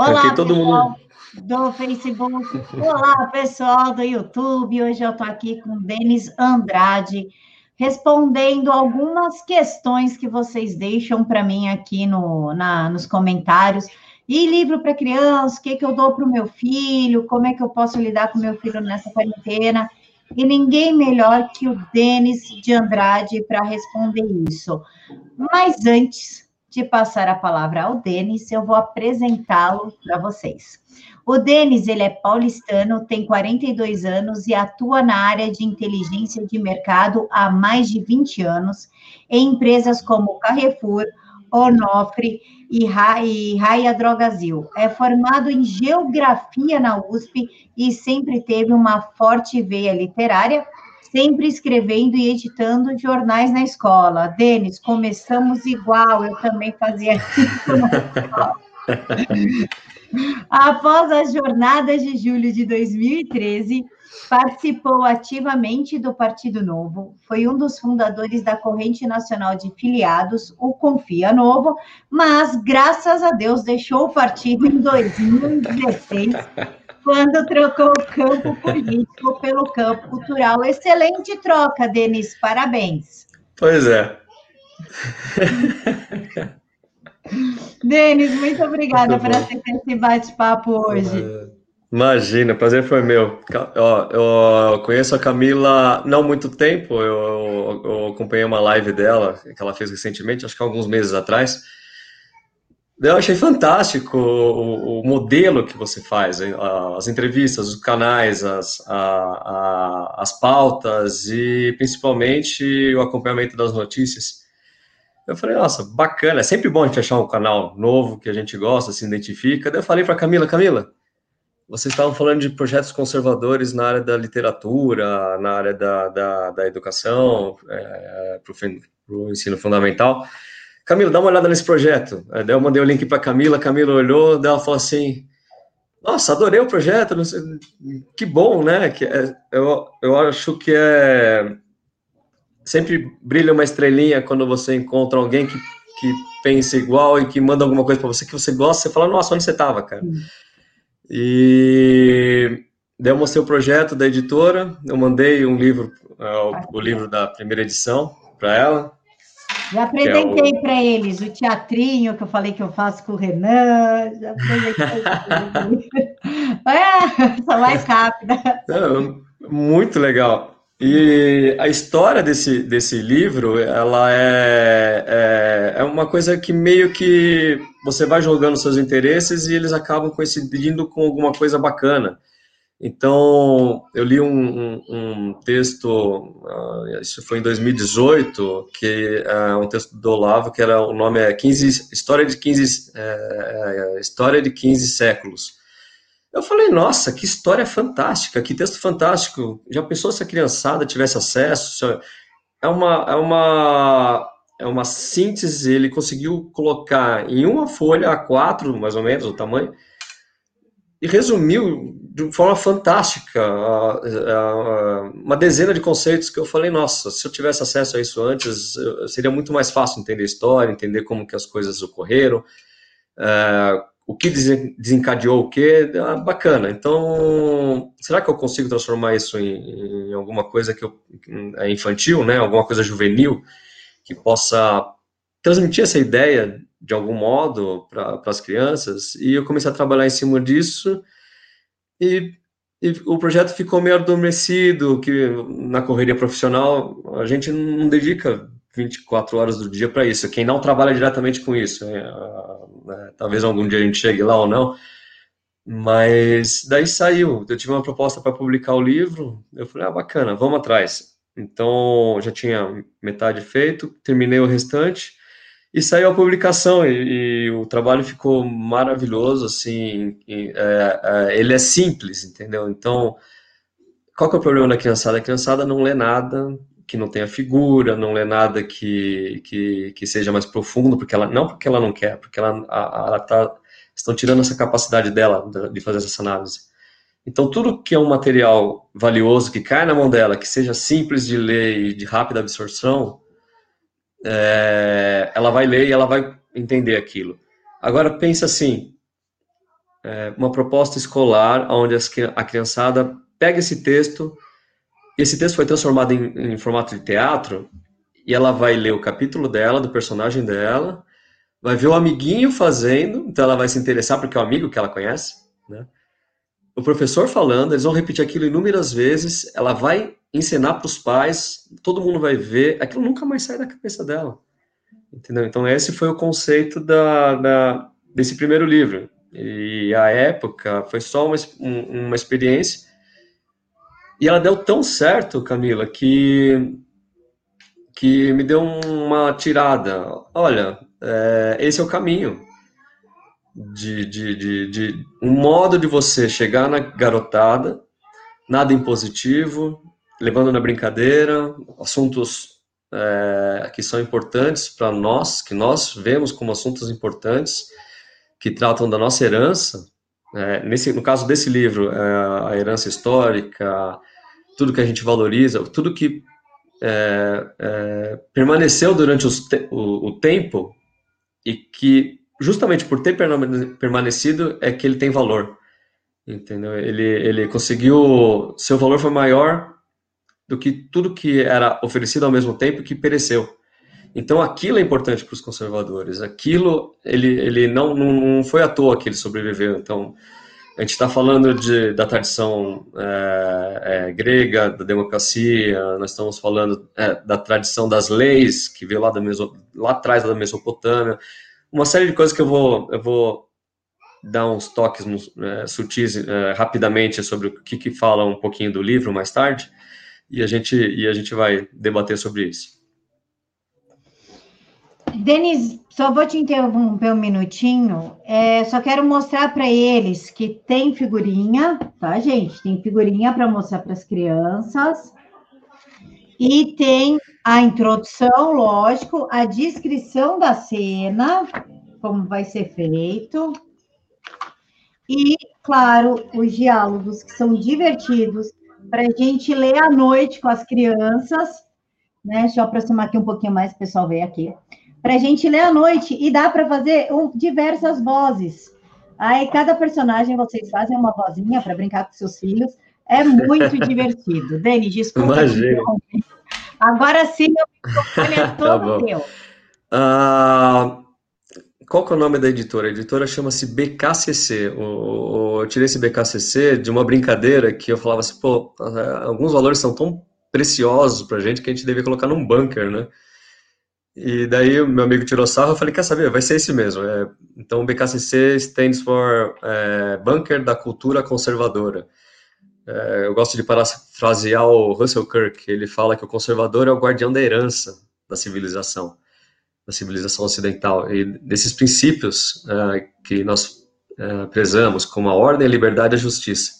Olá, todo pessoal mundo... do Facebook. Olá, pessoal do YouTube. Hoje eu estou aqui com Denis Andrade, respondendo algumas questões que vocês deixam para mim aqui no, na, nos comentários. E livro para criança, o que, que eu dou para o meu filho, como é que eu posso lidar com meu filho nessa quarentena. E ninguém melhor que o Denis de Andrade para responder isso. Mas antes de passar a palavra ao Denis, eu vou apresentá-lo para vocês. O Denis, ele é paulistano, tem 42 anos e atua na área de inteligência de mercado há mais de 20 anos, em empresas como Carrefour, Onofre e Raia Drogazil. É formado em geografia na USP e sempre teve uma forte veia literária, sempre escrevendo e editando jornais na escola. Denis, começamos igual, eu também fazia isso na escola. Após as jornadas de julho de 2013, participou ativamente do Partido Novo, foi um dos fundadores da Corrente Nacional de Filiados, o Confia Novo, mas, graças a Deus, deixou o partido em 2016 quando trocou o campo político pelo campo cultural. Excelente troca, Denis, parabéns. Pois é. Denis, muito obrigada muito por aceitar esse bate-papo hoje. Imagina, prazer foi meu. Eu, eu conheço a Camila não há muito tempo, eu, eu acompanhei uma live dela, que ela fez recentemente, acho que alguns meses atrás. Eu achei fantástico o, o, modelo que você faz, as entrevistas, os canais, as, a, a, as pautas e principalmente o acompanhamento das notícias. Eu falei, nossa, bacana, é sempre bom a gente achar um canal novo que a gente gosta, se identifica. Daí eu falei para Camila, Camila, vocês estavam falando de projetos conservadores na área da literatura, na área da, da, da educação, é, para o ensino fundamental. Camila, dá uma olhada nesse projeto. Aí daí eu mandei o link para Camila, Camila olhou, daí ela falou assim: Nossa, adorei o projeto, que bom, né? Que é, eu, eu acho que é. Sempre brilha uma estrelinha quando você encontra alguém que, que pensa igual e que manda alguma coisa para você que você gosta, você fala, nossa, onde você estava, cara? E daí eu mostrei o projeto da editora, eu mandei um livro, o, o livro da primeira edição para ela, já apresentei é o... para eles o teatrinho que eu falei que eu faço com o Renan. Já apresentei. é, sou mais rápida. muito legal. E a história desse, desse livro, ela é, é, é, uma coisa que meio que você vai jogando seus interesses e eles acabam coincidindo com alguma coisa bacana. Então, eu li um, um, um texto, uh, isso foi em 2018, que uh, um texto do Olavo, que era o nome é 15, História de 15, é, é, História de 15 séculos. Eu falei, nossa, que história fantástica, que texto fantástico. Já pensou se a criançada tivesse acesso? É uma, é uma, é uma síntese, ele conseguiu colocar em uma folha A4, mais ou menos, o tamanho, e resumiu de forma fantástica uma dezena de conceitos que eu falei, nossa, se eu tivesse acesso a isso antes, seria muito mais fácil entender a história, entender como que as coisas ocorreram, é, o que desencadeou o que, é bacana. Então, será que eu consigo transformar isso em, em alguma coisa que eu, é infantil, né, alguma coisa juvenil, que possa transmitir essa ideia de algum modo para as crianças, e eu comecei a trabalhar em cima disso, e, e, o projeto ficou meio adormecido, que na correria profissional a gente não dedica 24 horas do dia para isso, quem não trabalha diretamente com isso, né? né? talvez algum dia a gente chegue lá ou não, mas daí saiu, eu tive uma proposta para publicar o livro, eu falei, ah, bacana, vamos atrás. Então, já tinha metade feito, terminei o restante, e saiu a publicação e, e, o trabalho ficou maravilhoso, assim, e, é, é, ele é simples, entendeu? Então, qual que é o problema da criançada? A criançada não lê nada que não tenha figura, não lê nada que, que, que seja mais profundo, porque ela não porque ela não quer, porque ela, ela tá, estão tirando essa capacidade dela de fazer essa análise. Então, tudo que é um material valioso que cai na mão dela, que seja simples de ler e de rápida absorção, é, ela vai ler e ela vai entender aquilo. Agora pensa assim, é, uma proposta escolar onde as, a criançada pega esse texto, esse texto foi transformado em, em formato de teatro, e ela vai ler o capítulo dela, do personagem dela, vai ver o amiguinho fazendo, então ela vai se interessar porque é o amigo que ela conhece, né? O professor falando, eles vão repetir aquilo inúmeras vezes, ela vai ensinar para os pais, todo mundo vai ver, aquilo nunca mais sai da cabeça dela. Entendeu? Então esse foi o conceito da, da desse primeiro livro. E a época foi só uma, uma experiência. E ela deu tão certo, Camila, que que me deu uma tirada. Olha, é, esse é o caminho. De, de, de, de, um modo de você chegar na garotada, nada impositivo, levando na brincadeira, assuntos é, que são importantes para nós, que nós vemos como assuntos importantes, que tratam da nossa herança. É, nesse, no caso desse livro, é, a herança histórica, tudo que a gente valoriza, tudo que é, é, permaneceu durante te, o, o, tempo e que justamente por ter permanecido é que ele tem valor, entendeu? Ele, ele conseguiu, seu valor foi maior do que tudo que era oferecido ao mesmo tempo que pereceu. Então aquilo é importante para os conservadores. Aquilo ele, ele não, não foi à toa que ele sobreviveu. Então a gente está falando de, da tradição é, é, grega, da democracia, nós estamos falando é, da tradição das leis, que veio lá, da Meso, lá atrás da Mesopotâmia, uma série de coisas que eu vou, eu vou dar uns toques sutis rapidamente sobre o que, que fala um pouquinho do livro mais tarde, e a gente, e a gente vai debater sobre isso. Denis, só vou te interromper um minutinho. É, só quero mostrar para eles que tem figurinha, tá, gente? Tem figurinha para mostrar para as crianças. E tem a introdução, lógico, a descrição da cena, como vai ser feito. E, claro, os diálogos que são divertidos para a gente ler à noite com as crianças. Né? Deixa eu aproximar aqui um pouquinho mais, o pessoal ver aqui para a gente ler à noite e dá para fazer um, diversas vozes. Aí cada personagem vocês fazem uma vozinha para brincar com seus filhos. É muito divertido. Dani, desculpa. Imagina. Agora sim, meu microfone é tá todo tá teu. Uh, qual que é o nome da editora? A editora chama-se BKCC. O, eu tirei esse BKCC de uma brincadeira que eu falava assim, pô, alguns valores são tão preciosos para a gente que a gente devia colocar num bunker, né? E daí o meu amigo tirou sarro, eu falei, quer saber, vai ser esse mesmo. É, então, BKCC stands for é, Bunker da Cultura Conservadora. É, eu gosto de parafrasear o Russell Kirk, ele fala que o conservador é o guardião da herança da civilização, da civilização ocidental. E desses princípios é, que nós é, prezamos, como a ordem, a liberdade e a justiça.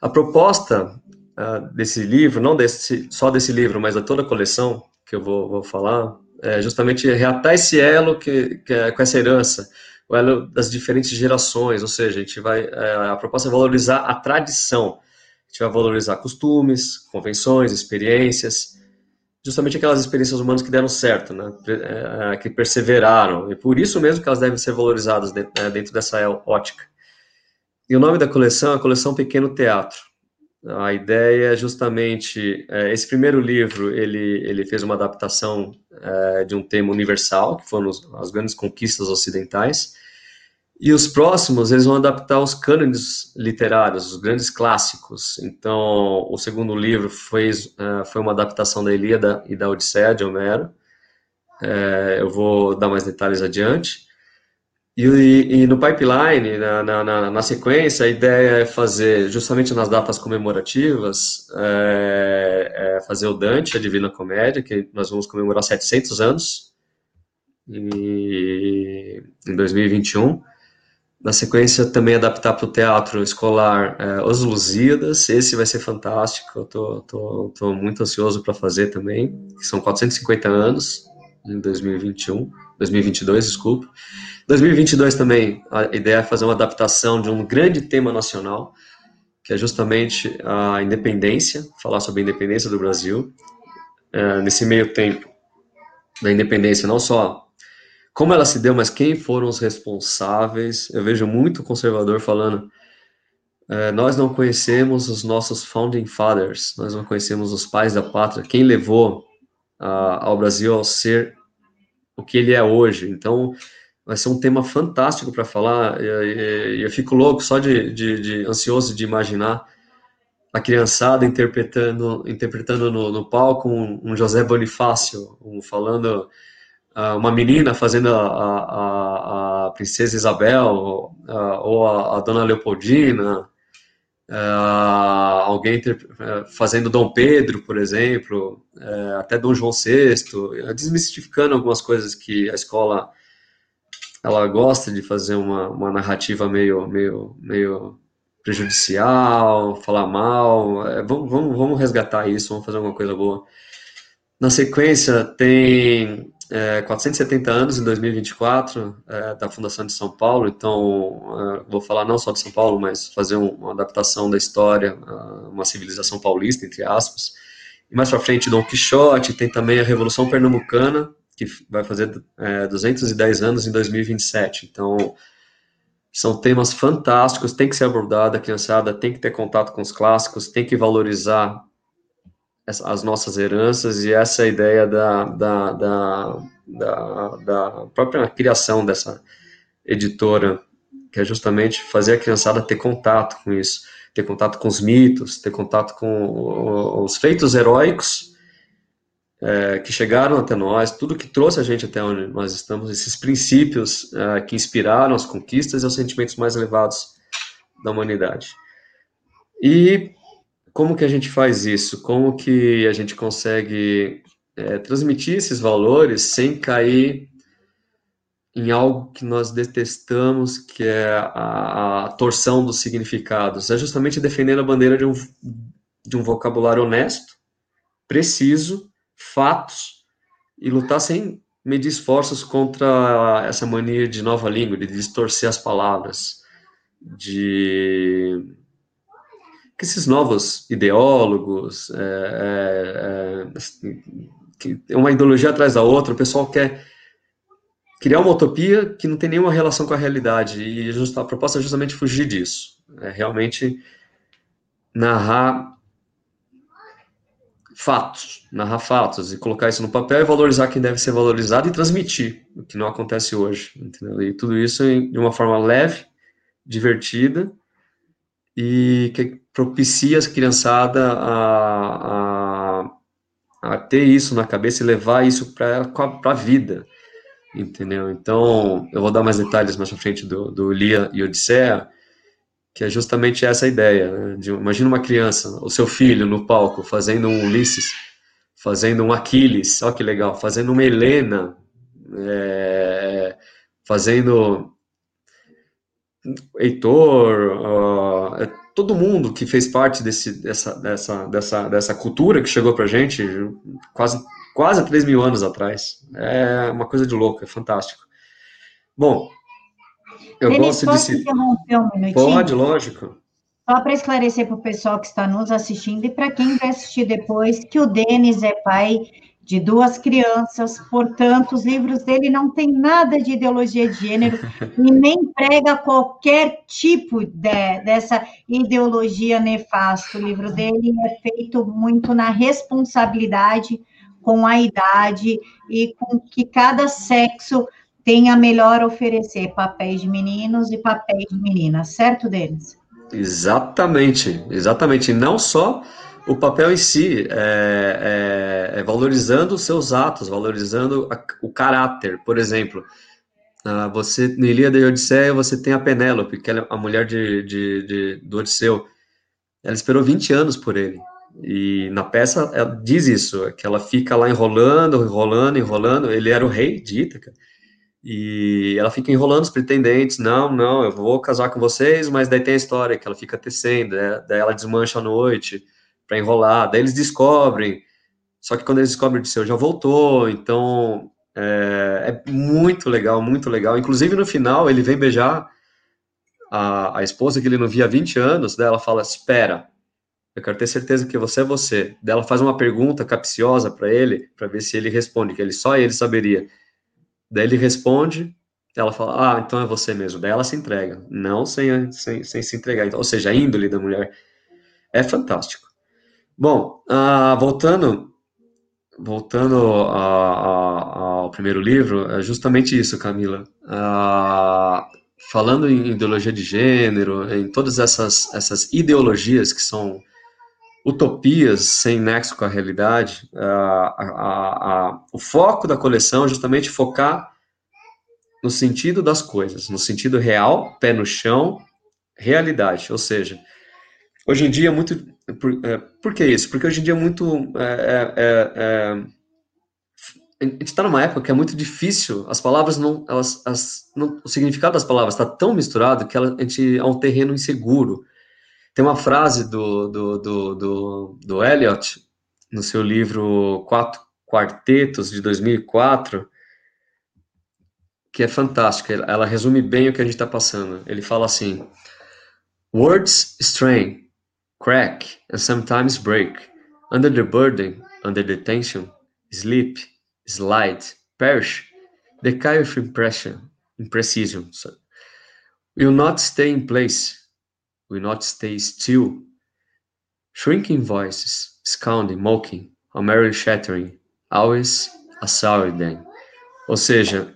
A proposta é, desse livro, não desse, só desse livro, mas da toda a coleção que eu vou, vou falar, é justamente reatar esse elo que, que é, com essa herança, o elo das diferentes gerações, ou seja, a gente vai, a proposta é valorizar a tradição, a gente vai valorizar costumes, convenções, experiências, justamente aquelas experiências humanas que deram certo, né, é, é que perseveraram, e por isso mesmo que elas devem ser valorizadas dentro, né, dentro dessa ótica. E o nome da coleção é a coleção Pequeno Teatro. A ideia é justamente é, esse primeiro livro ele ele fez uma adaptação é, de um tema universal que foram as grandes conquistas ocidentais e os próximos eles vão adaptar os cânones literários, os grandes clássicos. Então o segundo livro foi é, foi uma adaptação da Ilíada e da Odisseia de Homero. É, eu vou dar mais detalhes adiante. E, e, no pipeline, na, na, na, sequência, a ideia é fazer, justamente nas datas comemorativas, é, é fazer o Dante, a Divina Comédia, que nós vamos comemorar 700 anos, e, em 2021. Na sequência, também adaptar para o teatro escolar é, Os Lusíadas, esse vai ser fantástico, eu tô, tô, tô muito ansioso para fazer também, são 450 anos, em 2021, 2022, desculpa. 2022 também, a ideia é fazer uma adaptação de um grande tema nacional, que é justamente a independência, falar sobre a independência do Brasil. É, nesse meio tempo da independência, não só como ela se deu, mas quem foram os responsáveis. Eu vejo muito conservador falando. É, nós não conhecemos os nossos founding fathers, nós não conhecemos os pais da pátria, quem levou ao Brasil ao ser o que ele é hoje. Então, vai ser um tema fantástico para falar, e, e, eu fico louco só de, de, de, ansioso de imaginar a criançada interpretando, interpretando no, no palco um, um, José Bonifácio, um, falando uma menina fazendo a, a, a princesa Isabel, uh, ou a, dona Leopoldina, uh, alguém eh, fazendo Dom Pedro, por exemplo, eh, até Dom João VI, desmistificando algumas coisas que a escola ela gosta de fazer uma, uma narrativa meio, meio, meio prejudicial, falar mal. É, vamos, vamos, vamos resgatar isso, vamos fazer alguma coisa boa. Na sequência, tem é, 470 anos em 2024 é, da Fundação de São Paulo, então é, vou falar não só de São Paulo, mas fazer um, uma adaptação da história, uma civilização paulista, entre aspas. E mais para frente, Dom Quixote, tem também a Revolução Pernambucana, que vai fazer é, 210 anos em 2027. Então, são temas fantásticos, tem que ser abordado, a criançada tem que ter contato com os clássicos, tem que valorizar as nossas heranças, e essa ideia da, da, da, da, da própria criação dessa editora, que é justamente fazer a criançada ter contato com isso, ter contato com os mitos, ter contato com os feitos heróicos é, que chegaram até nós, tudo que trouxe a gente até onde nós estamos, esses princípios é, que inspiraram as conquistas e os sentimentos mais elevados da humanidade. E como que a gente faz isso? Como que a gente consegue é, transmitir esses valores sem cair em algo que nós detestamos, que é a, a torção dos significados? É justamente defendendo a bandeira de um, de um vocabulário honesto, preciso, fatos, e lutar sem medir esforços contra essa mania de nova língua, de distorcer as palavras, de que esses novos ideólogos, é, é, é é uma ideologia atrás da outra, o pessoal quer criar uma utopia que não tem nenhuma relação com a realidade, e a proposta é justamente fugir disso, é realmente narrar fatos, narrar fatos, e colocar isso no papel e valorizar quem deve ser valorizado e transmitir, o que não acontece hoje, entendeu? E tudo isso de uma forma leve, divertida, e que propicia as criançada a, a, a, ter isso na cabeça e levar isso para a vida, entendeu? Então, eu vou dar mais detalhes mais para frente do, do Lia e Odisseia, que é justamente essa ideia, né? de, imagina uma criança, o seu filho no palco, fazendo um Ulisses, fazendo um Aquiles, olha que legal, fazendo uma Helena, é, fazendo Heitor, uh, todo mundo que fez parte desse, dessa, dessa, dessa, dessa cultura que chegou pra gente quase, quase 3 mil anos atrás. É uma coisa de louco, é fantástico. Bom, eu Denis, gosto posso de... interromper um minutinho? Pode, lógico. Só para esclarecer para o pessoal que está nos assistindo e para quem vai assistir depois, que o Denis é pai de duas crianças, portanto, os livros dele não têm nada de ideologia de gênero e nem prega qualquer tipo de, dessa ideologia nefasta. O livro dele é feito muito na responsabilidade com a idade e com que cada sexo tenha melhor a oferecer papéis de meninos e papéis de meninas, certo, Denis? Exatamente, exatamente. Não só o papel em si é, é, é valorizando os seus atos, valorizando a, o caráter. Por exemplo, uh, você no Ilíada e Odisseia você tem a Penélope, que é a mulher de, de, de, do Odisseu. Ela esperou 20 anos por ele. E na peça ela diz isso, que ela fica lá enrolando, enrolando, enrolando. Ele era o rei de Ítaca. E ela fica enrolando os pretendentes. Não, não, eu vou casar com vocês, mas daí tem a história que ela fica tecendo, né? daí ela desmancha à noite para enrolar. Daí eles descobrem, só que quando eles descobrem o seu já voltou, então é, é, muito legal, muito legal. Inclusive no final ele vem beijar a, a esposa que ele não via há 20 anos, daí ela fala: Espera, eu quero ter certeza que você é você. Daí ela faz uma pergunta capciosa para ele, para ver se ele responde, que ele só ele saberia. Daí ele responde, ela fala, ah, então é você mesmo. Daí ela se entrega, não sem, sem, sem se entregar. Então, ou seja, a índole da mulher é fantástico. Bom, uh, voltando voltando ao primeiro livro, é justamente isso, Camila. Uh, falando em ideologia de gênero, em todas essas, essas ideologias que são utopias sem nexo com a realidade, uh, o foco da coleção é justamente focar no sentido das coisas, no sentido real, pé no chão, realidade. Ou seja, hoje em dia é muito por, é, por que isso? Porque hoje em dia é muito. É, é, é, é a gente está numa época que é muito difícil, as palavras não. Elas, as, não o significado das palavras está tão misturado que ela, a gente é um terreno inseguro. Tem uma frase do, do, do, do, do Eliot, no seu livro Quatro Quartetos, de 2004, que é fantástica. Ela resume bem o que a gente está passando. Ele fala assim: Words strain, crack, and sometimes break. Under the burden, under the tension, slip, slide, perish, decay of impression, imprecision. Will not stay in place, will not stay still. Shrinking voices, scounding, mocking, a merry shattering, always a sour then. Ou seja,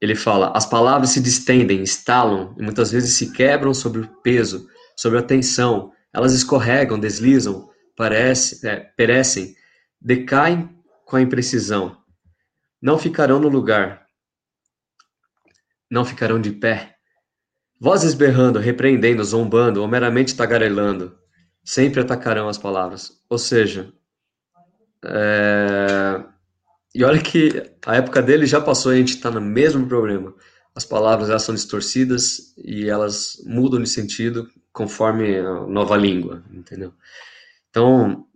ele fala, as palavras se distendem, estalam e muitas vezes se quebram sobre o peso, sobre a tensão, elas escorregam, deslizam, parece, é, perecem, decaem com a imprecisão. Não ficarão no lugar. Não ficarão de pé. Vozes berrando, repreendendo, zombando ou meramente tagarelando, sempre atacarão as palavras. Ou seja, é... e olha que a época dele já passou e a gente está no mesmo problema. As palavras elas são distorcidas e elas mudam de sentido conforme a nova língua, entendeu? Então,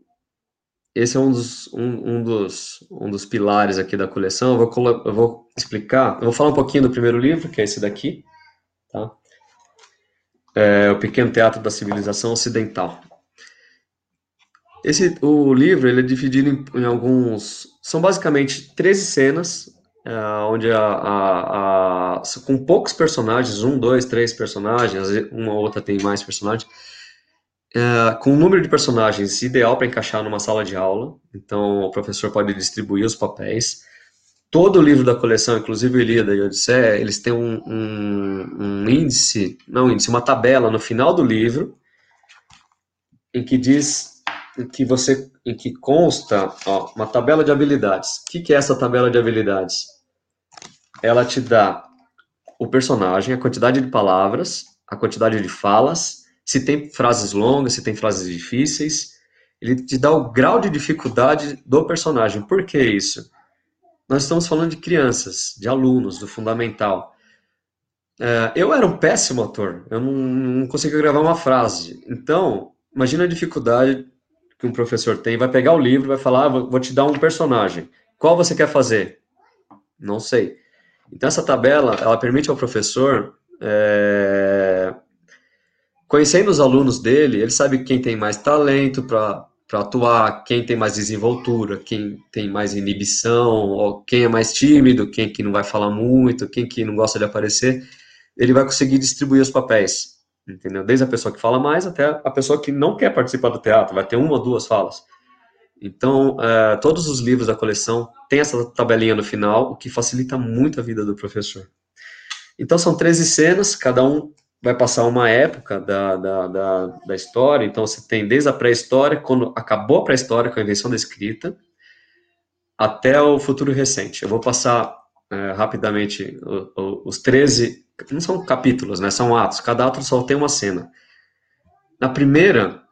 esse é um dos, um, um, dos, um dos pilares aqui da coleção. Eu vou, eu vou explicar, eu vou falar um pouquinho do primeiro livro, que é esse daqui, tá? É o Pequeno Teatro da Civilização Ocidental. Esse, o livro ele é dividido em, em alguns, são basicamente 13 cenas Uh, onde a, a, a, com poucos personagens, um, dois, três personagens, uma ou outra tem mais personagens, uh, com um número de personagens ideal para encaixar numa sala de aula, então o professor pode distribuir os papéis. Todo o livro da coleção, inclusive o Ilíada e Odisseia, eles têm um, um, um índice, não índice, uma tabela no final do livro, em que diz em que você em que consta ó, uma tabela de habilidades. O que, que é essa tabela de habilidades? Ela te dá o personagem, a quantidade de palavras, a quantidade de falas, se tem frases longas, se tem frases difíceis. Ele te dá o grau de dificuldade do personagem. Por que isso? Nós estamos falando de crianças, de alunos, do fundamental. É, eu era um péssimo ator, eu não, não conseguia gravar uma frase. Então, imagina a dificuldade que um professor tem. Vai pegar o livro, vai falar: ah, vou te dar um personagem. Qual você quer fazer? Não sei. Então, essa tabela, ela permite ao professor, é, conhecendo os alunos dele, ele sabe quem tem mais talento para atuar, quem tem mais desenvoltura, quem tem mais inibição, quem é mais tímido, quem que não vai falar muito, quem que não gosta de aparecer, ele vai conseguir distribuir os papéis, entendeu? Desde a pessoa que fala mais até a pessoa que não quer participar do teatro, vai ter uma ou duas falas. Então, uh, todos os livros da coleção têm essa tabelinha no final, o que facilita muito a vida do professor. Então, são 13 cenas, cada um vai passar uma época da, da, da, da história. Então, você tem desde a pré-história, quando acabou a pré-história com a invenção da escrita, até o futuro recente. Eu vou passar uh, rapidamente o, o, os 13, não são capítulos, né, são atos, cada ato só tem uma cena. Na primeira,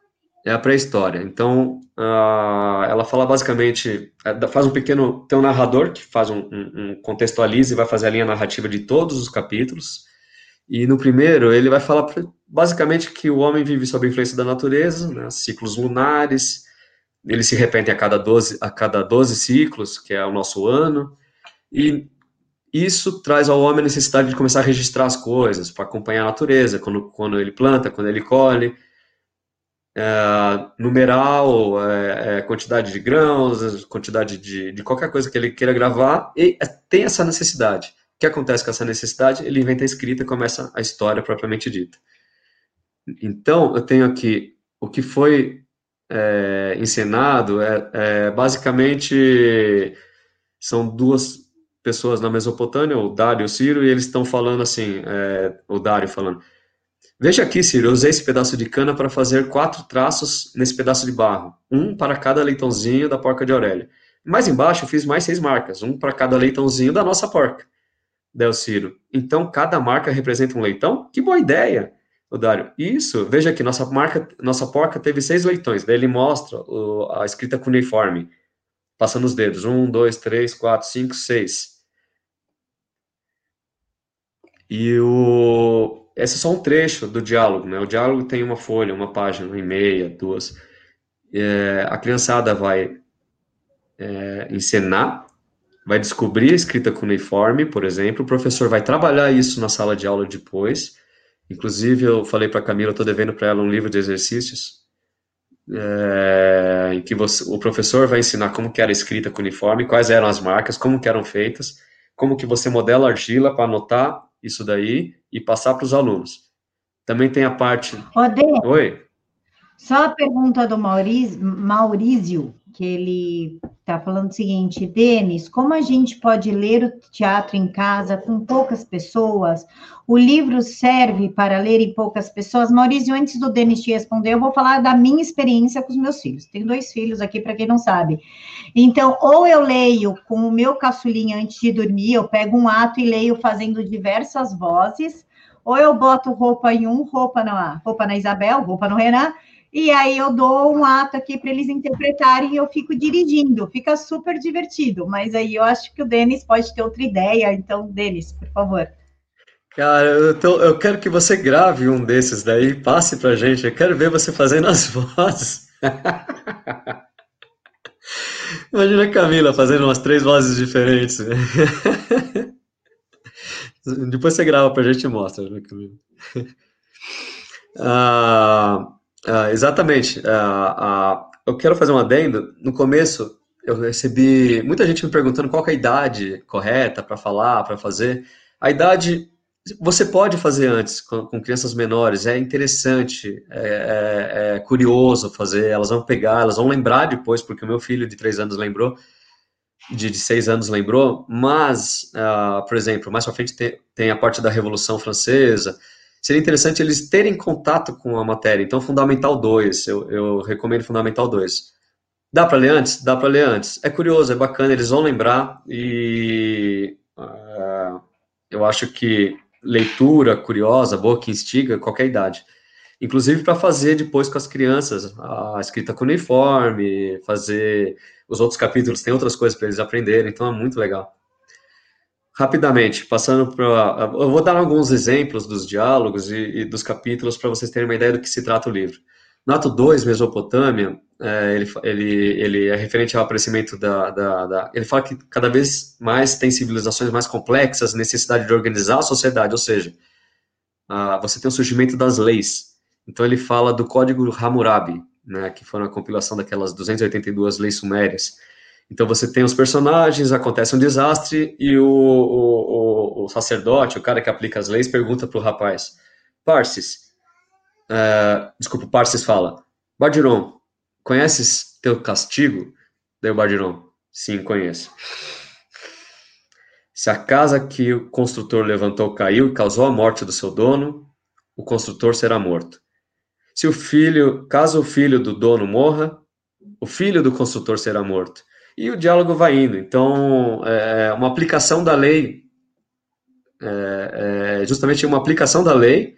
é a pré-história. Então, uh, ela fala basicamente, é, faz um pequeno, tem um narrador que faz um, um, um, contextualiza e vai fazer a linha narrativa de todos os capítulos. E no primeiro ele vai falar basicamente que o homem vive sob a influência da natureza, né, ciclos lunares. Eles se repetem a cada 12 a cada 12 ciclos, que é o nosso ano. E isso traz ao homem a necessidade de começar a registrar as coisas, para acompanhar a natureza, quando, quando ele planta, quando ele colhe numeral, é, é, quantidade de grãos, quantidade de, de qualquer coisa que ele queira gravar, e é, tem essa necessidade. que acontece com essa necessidade? Ele inventa a escrita e começa a história propriamente dita. Então, eu tenho aqui o que foi é, encenado, é, é, basicamente são duas pessoas na Mesopotâmia, o Dário e o Ciro, e eles estão falando assim, é, o Dário falando, veja aqui, Ciro, eu usei esse pedaço de cana para fazer quatro traços nesse pedaço de barro, um para cada leitãozinho da porca de Aurélia. Mais embaixo eu fiz mais seis marcas, um para cada leitãozinho da nossa porca. Del Ciro. Então, cada marca representa um leitão? Que boa ideia! O Dário, isso, veja aqui, nossa marca, nossa porca teve seis leitões. Daí ele mostra o, a escrita cuneiforme, passando os dedos. Um, dois, três, quatro, cinco, seis. E o, esse é só um trecho do diálogo, né? O diálogo tem uma folha, uma página, uma e meia, duas. É, a criançada vai é, encenar vai descobrir a escrita cuneiforme, por exemplo, o professor vai trabalhar isso na sala de aula depois. Inclusive, eu falei para a Camila, estou devendo para ela um livro de exercícios, é, em que você, o professor vai ensinar como que era escrita cuneiforme, quais eram as marcas, como que eram feitas, como que você modela argila para anotar isso daí e passar para os alunos. Também tem a parte... Oi? Só a pergunta do Maurício, Maurício que ele está falando o seguinte, Denis, como a gente pode ler o teatro em casa com poucas pessoas? O livro serve para ler em poucas pessoas? Maurício, antes do Denis te responder, eu vou falar da minha experiência com os meus filhos. Tenho dois filhos aqui, para quem não sabe. Então, ou eu leio com o meu caçulinha antes de dormir, eu pego um ato e leio fazendo diversas vozes, ou eu boto roupa em um, roupa na, roupa na Isabel, roupa no Renan, e aí eu dou um ato aqui para eles interpretarem e eu fico dirigindo, fica super divertido, mas aí eu acho que o Denis pode ter outra ideia, então, Denis, por favor. Cara, eu, tô, eu quero que você grave um desses daí, passe pra gente, eu quero ver você fazendo as vozes. Imagina a Camila fazendo umas três vozes diferentes. Depois você grava pra gente e mostra, né, Camila? Ah, Uh, exatamente. Uh, uh, eu quero fazer um adendo. No começo, eu recebi muita gente me perguntando qual é a idade correta para falar, para fazer. A idade você pode fazer antes com, com crianças menores, é interessante, é, é, é, curioso fazer. Elas vão pegar, elas vão lembrar depois, porque o meu filho de três anos lembrou, de, de seis anos lembrou. Mas, uh, por exemplo, mais para frente tem, tem a parte da Revolução Francesa seria interessante eles terem contato com a matéria. Então, Fundamental 2, eu, eu recomendo Fundamental 2. Dá para ler antes? Dá para ler antes. É curioso, é bacana, eles vão lembrar e uh, eu acho que leitura curiosa, boa, que instiga qualquer idade. Inclusive para fazer depois com as crianças a escrita cuneiforme, fazer os outros capítulos, tem outras coisas para eles aprenderem, então é muito legal. Rapidamente, passando para. Eu vou dar alguns exemplos dos diálogos e, e dos capítulos para vocês terem uma ideia do que se trata o livro. No ato 2, Mesopotâmia, é, ele, ele, ele é referente ao aparecimento da, da, da, Ele fala que cada vez mais tem civilizações mais complexas, necessidade de organizar a sociedade, ou seja, a, você tem o surgimento das leis. Então ele fala do Código Hammurabi, né, que foi uma compilação daquelas 282 leis sumérias. Então você tem os personagens, acontece um desastre e o, o, o, sacerdote, o cara que aplica as leis, pergunta para o rapaz: Parsis, uh, desculpa, Parsis fala: Bardiron, conheces teu castigo? Daí o Bardiron: Sim, conheço. Se a casa que o construtor levantou caiu e causou a morte do seu dono, o construtor será morto. Se o filho, caso o filho do dono morra, o filho do construtor será morto e o diálogo vai indo. Então, é uma aplicação da lei, é, é justamente uma aplicação da lei,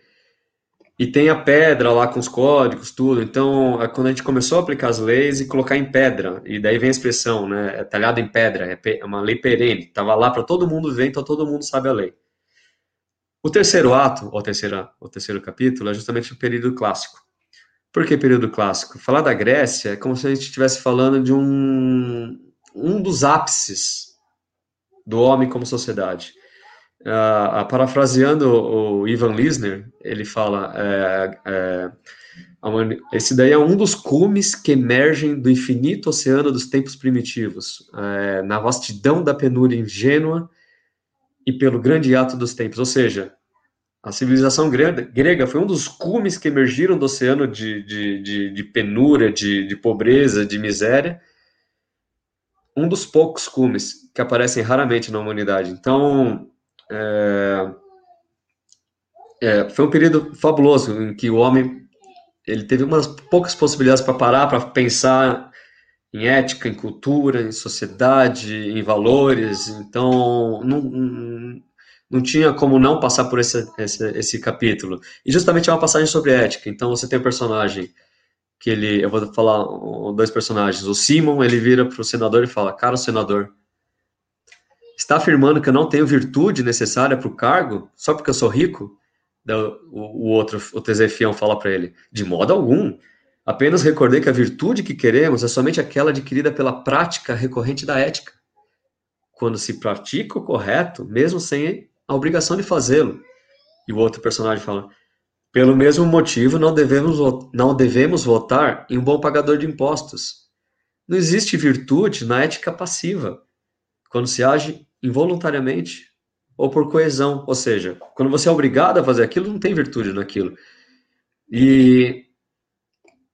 e tem a pedra lá com os códigos, tudo. Então, é quando a gente começou a aplicar as leis e colocar em pedra, e daí vem a expressão, né? É talhado em pedra, é, é uma lei perene, estava lá para todo mundo ver, então todo mundo sabe a lei. O terceiro ato, ou terceira, o terceiro capítulo, é justamente o período clássico. Por que período clássico? Falar da Grécia é como se a gente estivesse falando de um, um dos ápices do homem como sociedade. Uh, parafraseando o Ivan Lisner, ele fala: é, é, esse daí é um dos cumes que emergem do infinito oceano dos tempos primitivos, é, na vastidão da penúria ingênua e pelo grande ato dos tempos. Ou seja, a civilização grega foi um dos cumes que emergiram do oceano de, de, de, de penúria, de, de pobreza, de miséria. Um dos poucos cumes que aparecem raramente na humanidade. Então, é, é, foi um período fabuloso em que o homem ele teve umas poucas possibilidades para parar, para pensar em ética, em cultura, em sociedade, em valores. Então, não, não tinha como não passar por esse, esse, esse capítulo. E justamente é uma passagem sobre ética. Então você tem um personagem que ele, eu vou falar dois personagens. O Simon, ele vira para o senador e fala: Cara, senador, está afirmando que eu não tenho virtude necessária para o cargo só porque eu sou rico? O, o outro, o Tesefião, fala para ele: De modo algum. Apenas recordei que a virtude que queremos é somente aquela adquirida pela prática recorrente da ética. Quando se pratica o correto, mesmo sem a obrigação de fazê-lo. E o outro personagem fala: pelo mesmo motivo, não devemos, não devemos votar em um bom pagador de impostos. Não existe virtude na ética passiva, quando se age involuntariamente ou por coesão. Ou seja, quando você é obrigado a fazer aquilo, não tem virtude naquilo. E,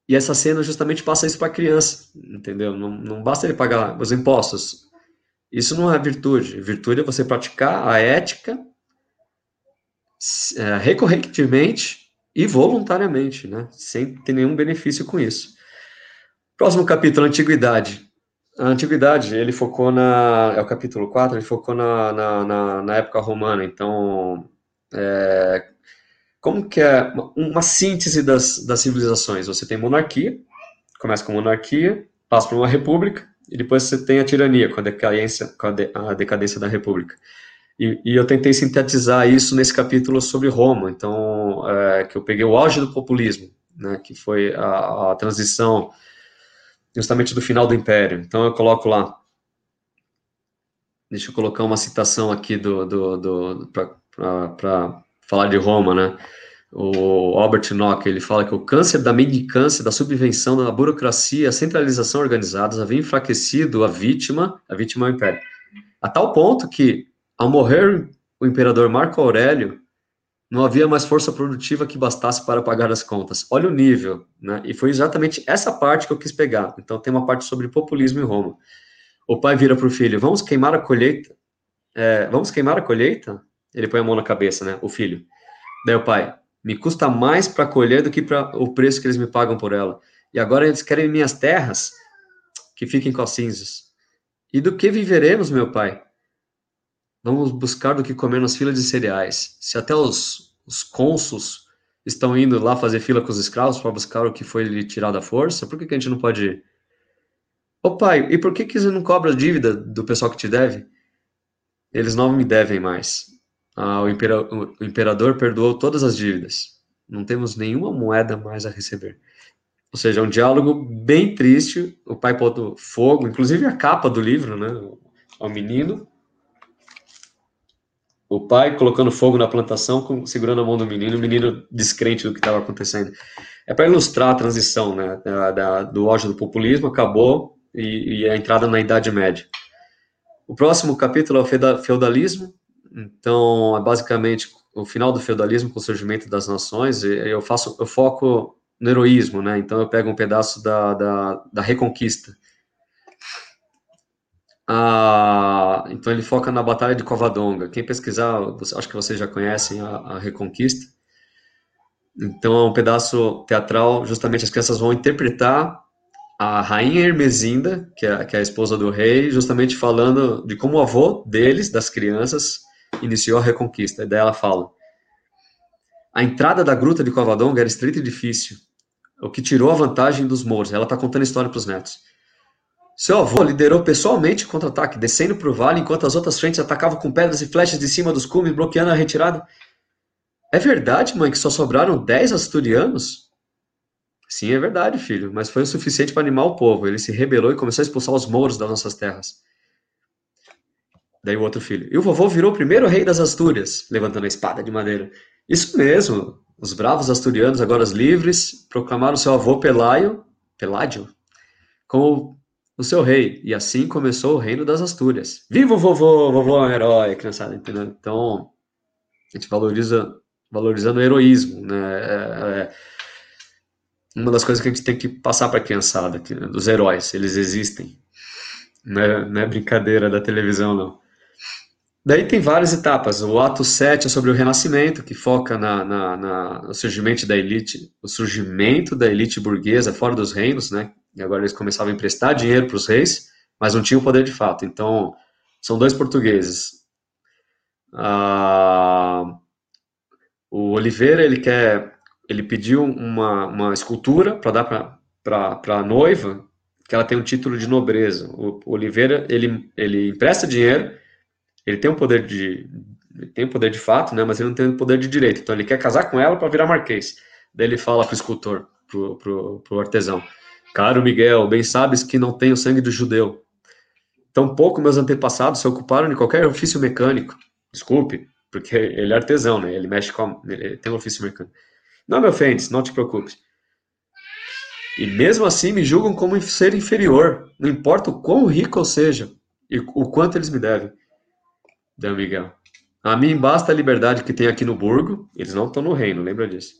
e essa cena justamente passa isso para a criança, entendeu? Não, não basta ele pagar os impostos. Isso não é virtude. Virtude é você praticar a ética é, recorrentemente e voluntariamente, né? sem ter nenhum benefício com isso. Próximo capítulo, Antiguidade. A Antiguidade, ele focou na. É o capítulo 4, ele focou na, na, na, na época romana. Então, é, como que é uma, uma síntese das, das civilizações? Você tem monarquia, começa com monarquia, passa para uma república, e depois você tem a tirania, com a decadência, com a, de, a decadência da república. E, e, eu tentei sintetizar isso nesse capítulo sobre Roma, então, é, que eu peguei o auge do populismo, né, que foi a, a, transição justamente do final do Império. Então, eu coloco lá, deixa eu colocar uma citação aqui do, do, do para falar de Roma, né, o Albert Nock, ele fala que o câncer da mendicância, da subvenção, da burocracia, a centralização organizada havia enfraquecido a vítima, a vítima é o império, a tal ponto que, ao morrer o imperador Marco Aurélio, não havia mais força produtiva que bastasse para pagar as contas. Olha o nível, né? E foi exatamente essa parte que eu quis pegar. Então tem uma parte sobre populismo em Roma. O pai vira para o filho: vamos queimar a colheita? É, vamos queimar a colheita? Ele põe a mão na cabeça, né? O filho. Daí o pai: me custa mais para colher do que para o preço que eles me pagam por ela. E agora eles querem minhas terras, que fiquem com as cinzas. E do que viveremos, meu pai? Vamos buscar do que comer nas filas de cereais. Se até os, os estão indo lá fazer fila com os escravos para buscar o que foi lhe tirado à força, por que, que a gente não pode ir? Ô pai, e por que, que você não cobra a dívida do pessoal que te deve? Eles não me devem mais. Ah, o, impera o imperador perdoou todas as dívidas. Não temos nenhuma moeda mais a receber. Ou seja, é um diálogo bem triste. O pai pondo fogo, inclusive a capa do livro, né? Ao menino. O pai colocando fogo na plantação, com, segurando a mão do menino, o menino descrente do que estava acontecendo. É para ilustrar a transição, né? Da, da, do ódio do populismo acabou e, e a entrada na Idade Média. O próximo capítulo é o feudalismo, então, é basicamente o final do feudalismo com o surgimento das nações. Eu faço, eu foco no heroísmo, né? Então, eu pego um pedaço da, da, da reconquista. Ah, então, ele foca na Batalha de Covadonga. Quem pesquisar, acho que vocês já conhecem a, a reconquista. Então, é um pedaço teatral, justamente as crianças vão interpretar a rainha Hermesinda, que é, que é a esposa do rei, justamente falando de como o avô deles, das crianças, iniciou a reconquista. E daí ela fala: A entrada da gruta de Covadonga era estreita e difícil, o que tirou a vantagem dos mouros. Ela está contando a história para os netos. Seu avô liderou pessoalmente o contra-ataque, descendo para o vale enquanto as outras frentes atacavam com pedras e flechas de cima dos cumes, bloqueando a retirada. É verdade, mãe, que só sobraram dez asturianos? Sim, é verdade, filho, mas foi o suficiente para animar o povo. Ele se rebelou e começou a expulsar os mouros das nossas terras. Daí o outro filho. E o vovô virou o primeiro rei das Astúrias, levantando a espada de madeira. Isso mesmo. Os bravos asturianos, agora livres, proclamaram seu avô Pelaio, Peládio, como o seu rei. E assim começou o reino das Astúrias. Viva o vovô, vovô é um herói, criançada, entendeu? Então, a gente valoriza, valorizando o heroísmo, né? É, é uma das coisas que a gente tem que passar para a criançada, que, né? dos heróis, eles existem. Não é, não é brincadeira da televisão, não. Daí tem várias etapas. O ato 7 é sobre o renascimento, que foca na, na, na, no surgimento da elite, o surgimento da elite burguesa fora dos reinos, né? E agora eles começavam a emprestar dinheiro para os reis, mas não tinham poder de fato. Então, são dois portugueses. Ah, o Oliveira, ele quer, ele pediu uma, uma escultura para dar para a noiva, que ela tem um título de nobreza. O, o Oliveira, ele, ele empresta dinheiro ele tem um poder de tem poder de fato, né, mas ele não tem o poder de direito. Então ele quer casar com ela para virar marquês. Daí ele fala pro escultor, pro, pro, pro artesão: Caro Miguel, bem sabes que não tenho sangue do judeu. Tampouco meus antepassados se ocuparam de qualquer ofício mecânico. Desculpe, porque ele é artesão, né? Ele mexe com. Ele tem um ofício mecânico. Não me ofendes, não te preocupes. E mesmo assim me julgam como ser inferior, não importa o quão rico eu seja e o quanto eles me devem. Deu Miguel. A mim basta a liberdade que tem aqui no burgo, eles não estão no reino, lembra disso.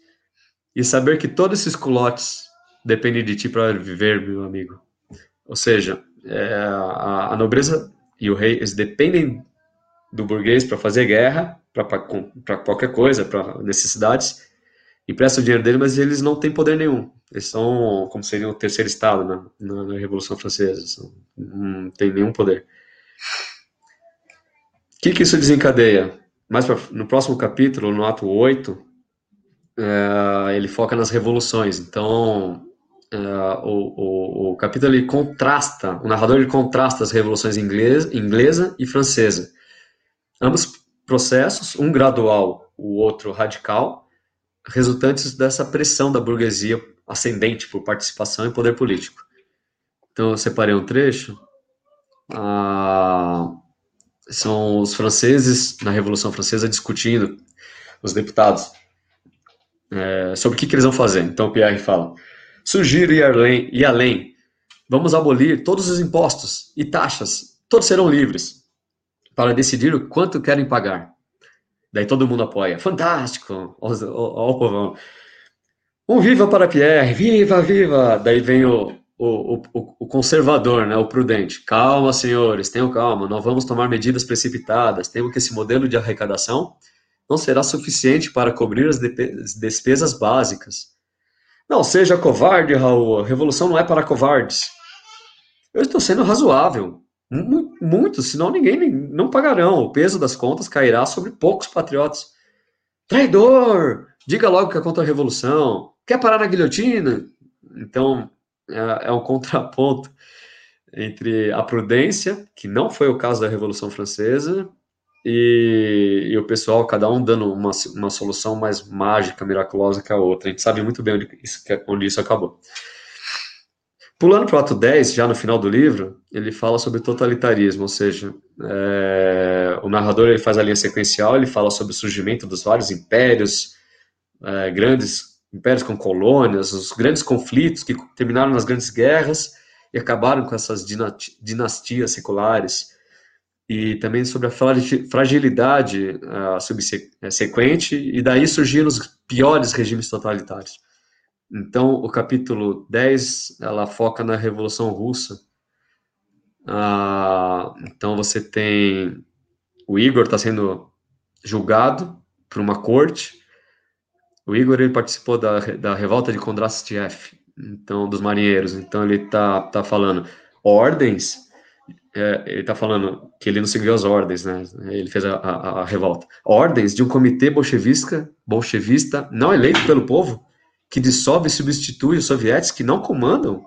E saber que todos esses culotes dependem de ti para viver, meu amigo. Ou seja, é, a, a, nobreza e o rei, eles dependem do burguês para fazer guerra, para qualquer coisa, para necessidades, e prestam o dinheiro dele, mas eles não têm poder nenhum. Eles são, como seria o terceiro estado na, na, na Revolução Francesa, são, não tem nenhum poder que, que isso desencadeia? Pra, no próximo capítulo, no ato 8, é, ele foca nas revoluções. Então, é, o, o, o, capítulo ele contrasta, o narrador ele contrasta as revoluções inglesa, inglesa e francesa. Ambos processos, um gradual, o outro radical, resultantes dessa pressão da burguesia ascendente por participação e poder político. Então, eu separei um trecho. Ah, são os franceses na Revolução Francesa discutindo, os deputados, é, sobre o que, que, eles vão fazer. Então Pierre fala: sugiro ir além, ir além, vamos abolir todos os impostos e taxas, todos serão livres, para decidir o quanto querem pagar. Daí todo mundo apoia. Fantástico! Olha o povão. Um viva para Pierre, viva, viva! Daí vem o, o, o, o, conservador, né, o prudente. Calma, senhores, tenham calma, não vamos tomar medidas precipitadas. Temos que esse modelo de arrecadação não será suficiente para cobrir as despesas básicas. Não seja covarde, Raul. A revolução não é para covardes. Eu estou sendo razoável. Muito, senão ninguém não pagarão. O peso das contas cairá sobre poucos patriotas. Traidor! Diga logo que é contra a revolução. Quer parar na guilhotina? Então, é, é um contraponto entre a prudência, que não foi o caso da Revolução Francesa, e, e, o pessoal, cada um dando uma, uma solução mais mágica, miraculosa que a outra. A gente sabe muito bem onde isso, onde isso acabou. Pulando para o ato 10, já no final do livro, ele fala sobre totalitarismo, ou seja, é, o narrador ele faz a linha sequencial, ele fala sobre o surgimento dos vários impérios, é, grandes impérios com colônias, os grandes conflitos que terminaram nas grandes guerras e acabaram com essas dinastias seculares, e também sobre a fragilidade uh, subsequente, e daí surgiram os piores regimes totalitários. Então, o capítulo 10, ela foca na Revolução Russa. Uh, então, você tem... O Igor está sendo julgado por uma corte, o Igor ele participou da, da revolta de Kondrastiev, então dos marinheiros. Então ele tá tá falando ordens. É, ele tá falando que ele não seguiu as ordens, né? Ele fez a, a, a revolta. Ordens de um comitê bolchevista, bolchevista não eleito pelo povo, que dissolve e substitui os soviéticos que não comandam,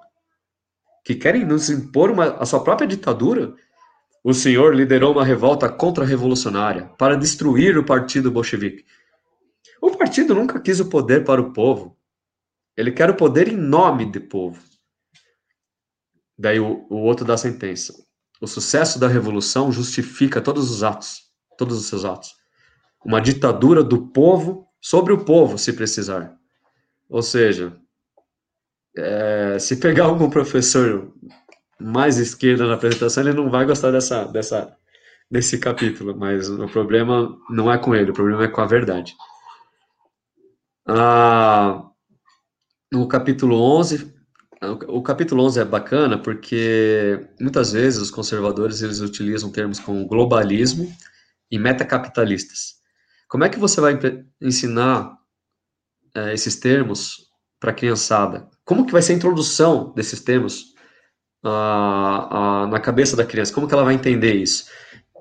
que querem nos impor uma, a sua própria ditadura. O senhor liderou uma revolta contra-revolucionária para destruir o partido bolchevique. O partido nunca quis o poder para o povo. Ele quer o poder em nome do povo. Daí o, o outro da sentença. O sucesso da revolução justifica todos os atos, todos os seus atos. Uma ditadura do povo sobre o povo, se precisar. Ou seja, é, se pegar algum professor mais esquerda na apresentação, ele não vai gostar dessa, dessa, desse capítulo, mas o problema não é com ele, o problema é com a verdade. Ah, no capítulo 11, o capítulo 11 é bacana porque muitas vezes os conservadores eles utilizam termos como globalismo e metacapitalistas. Como é que você vai ensinar é, esses termos para a criançada? Como que vai ser a introdução desses termos ah, ah, na cabeça da criança? Como que ela vai entender isso?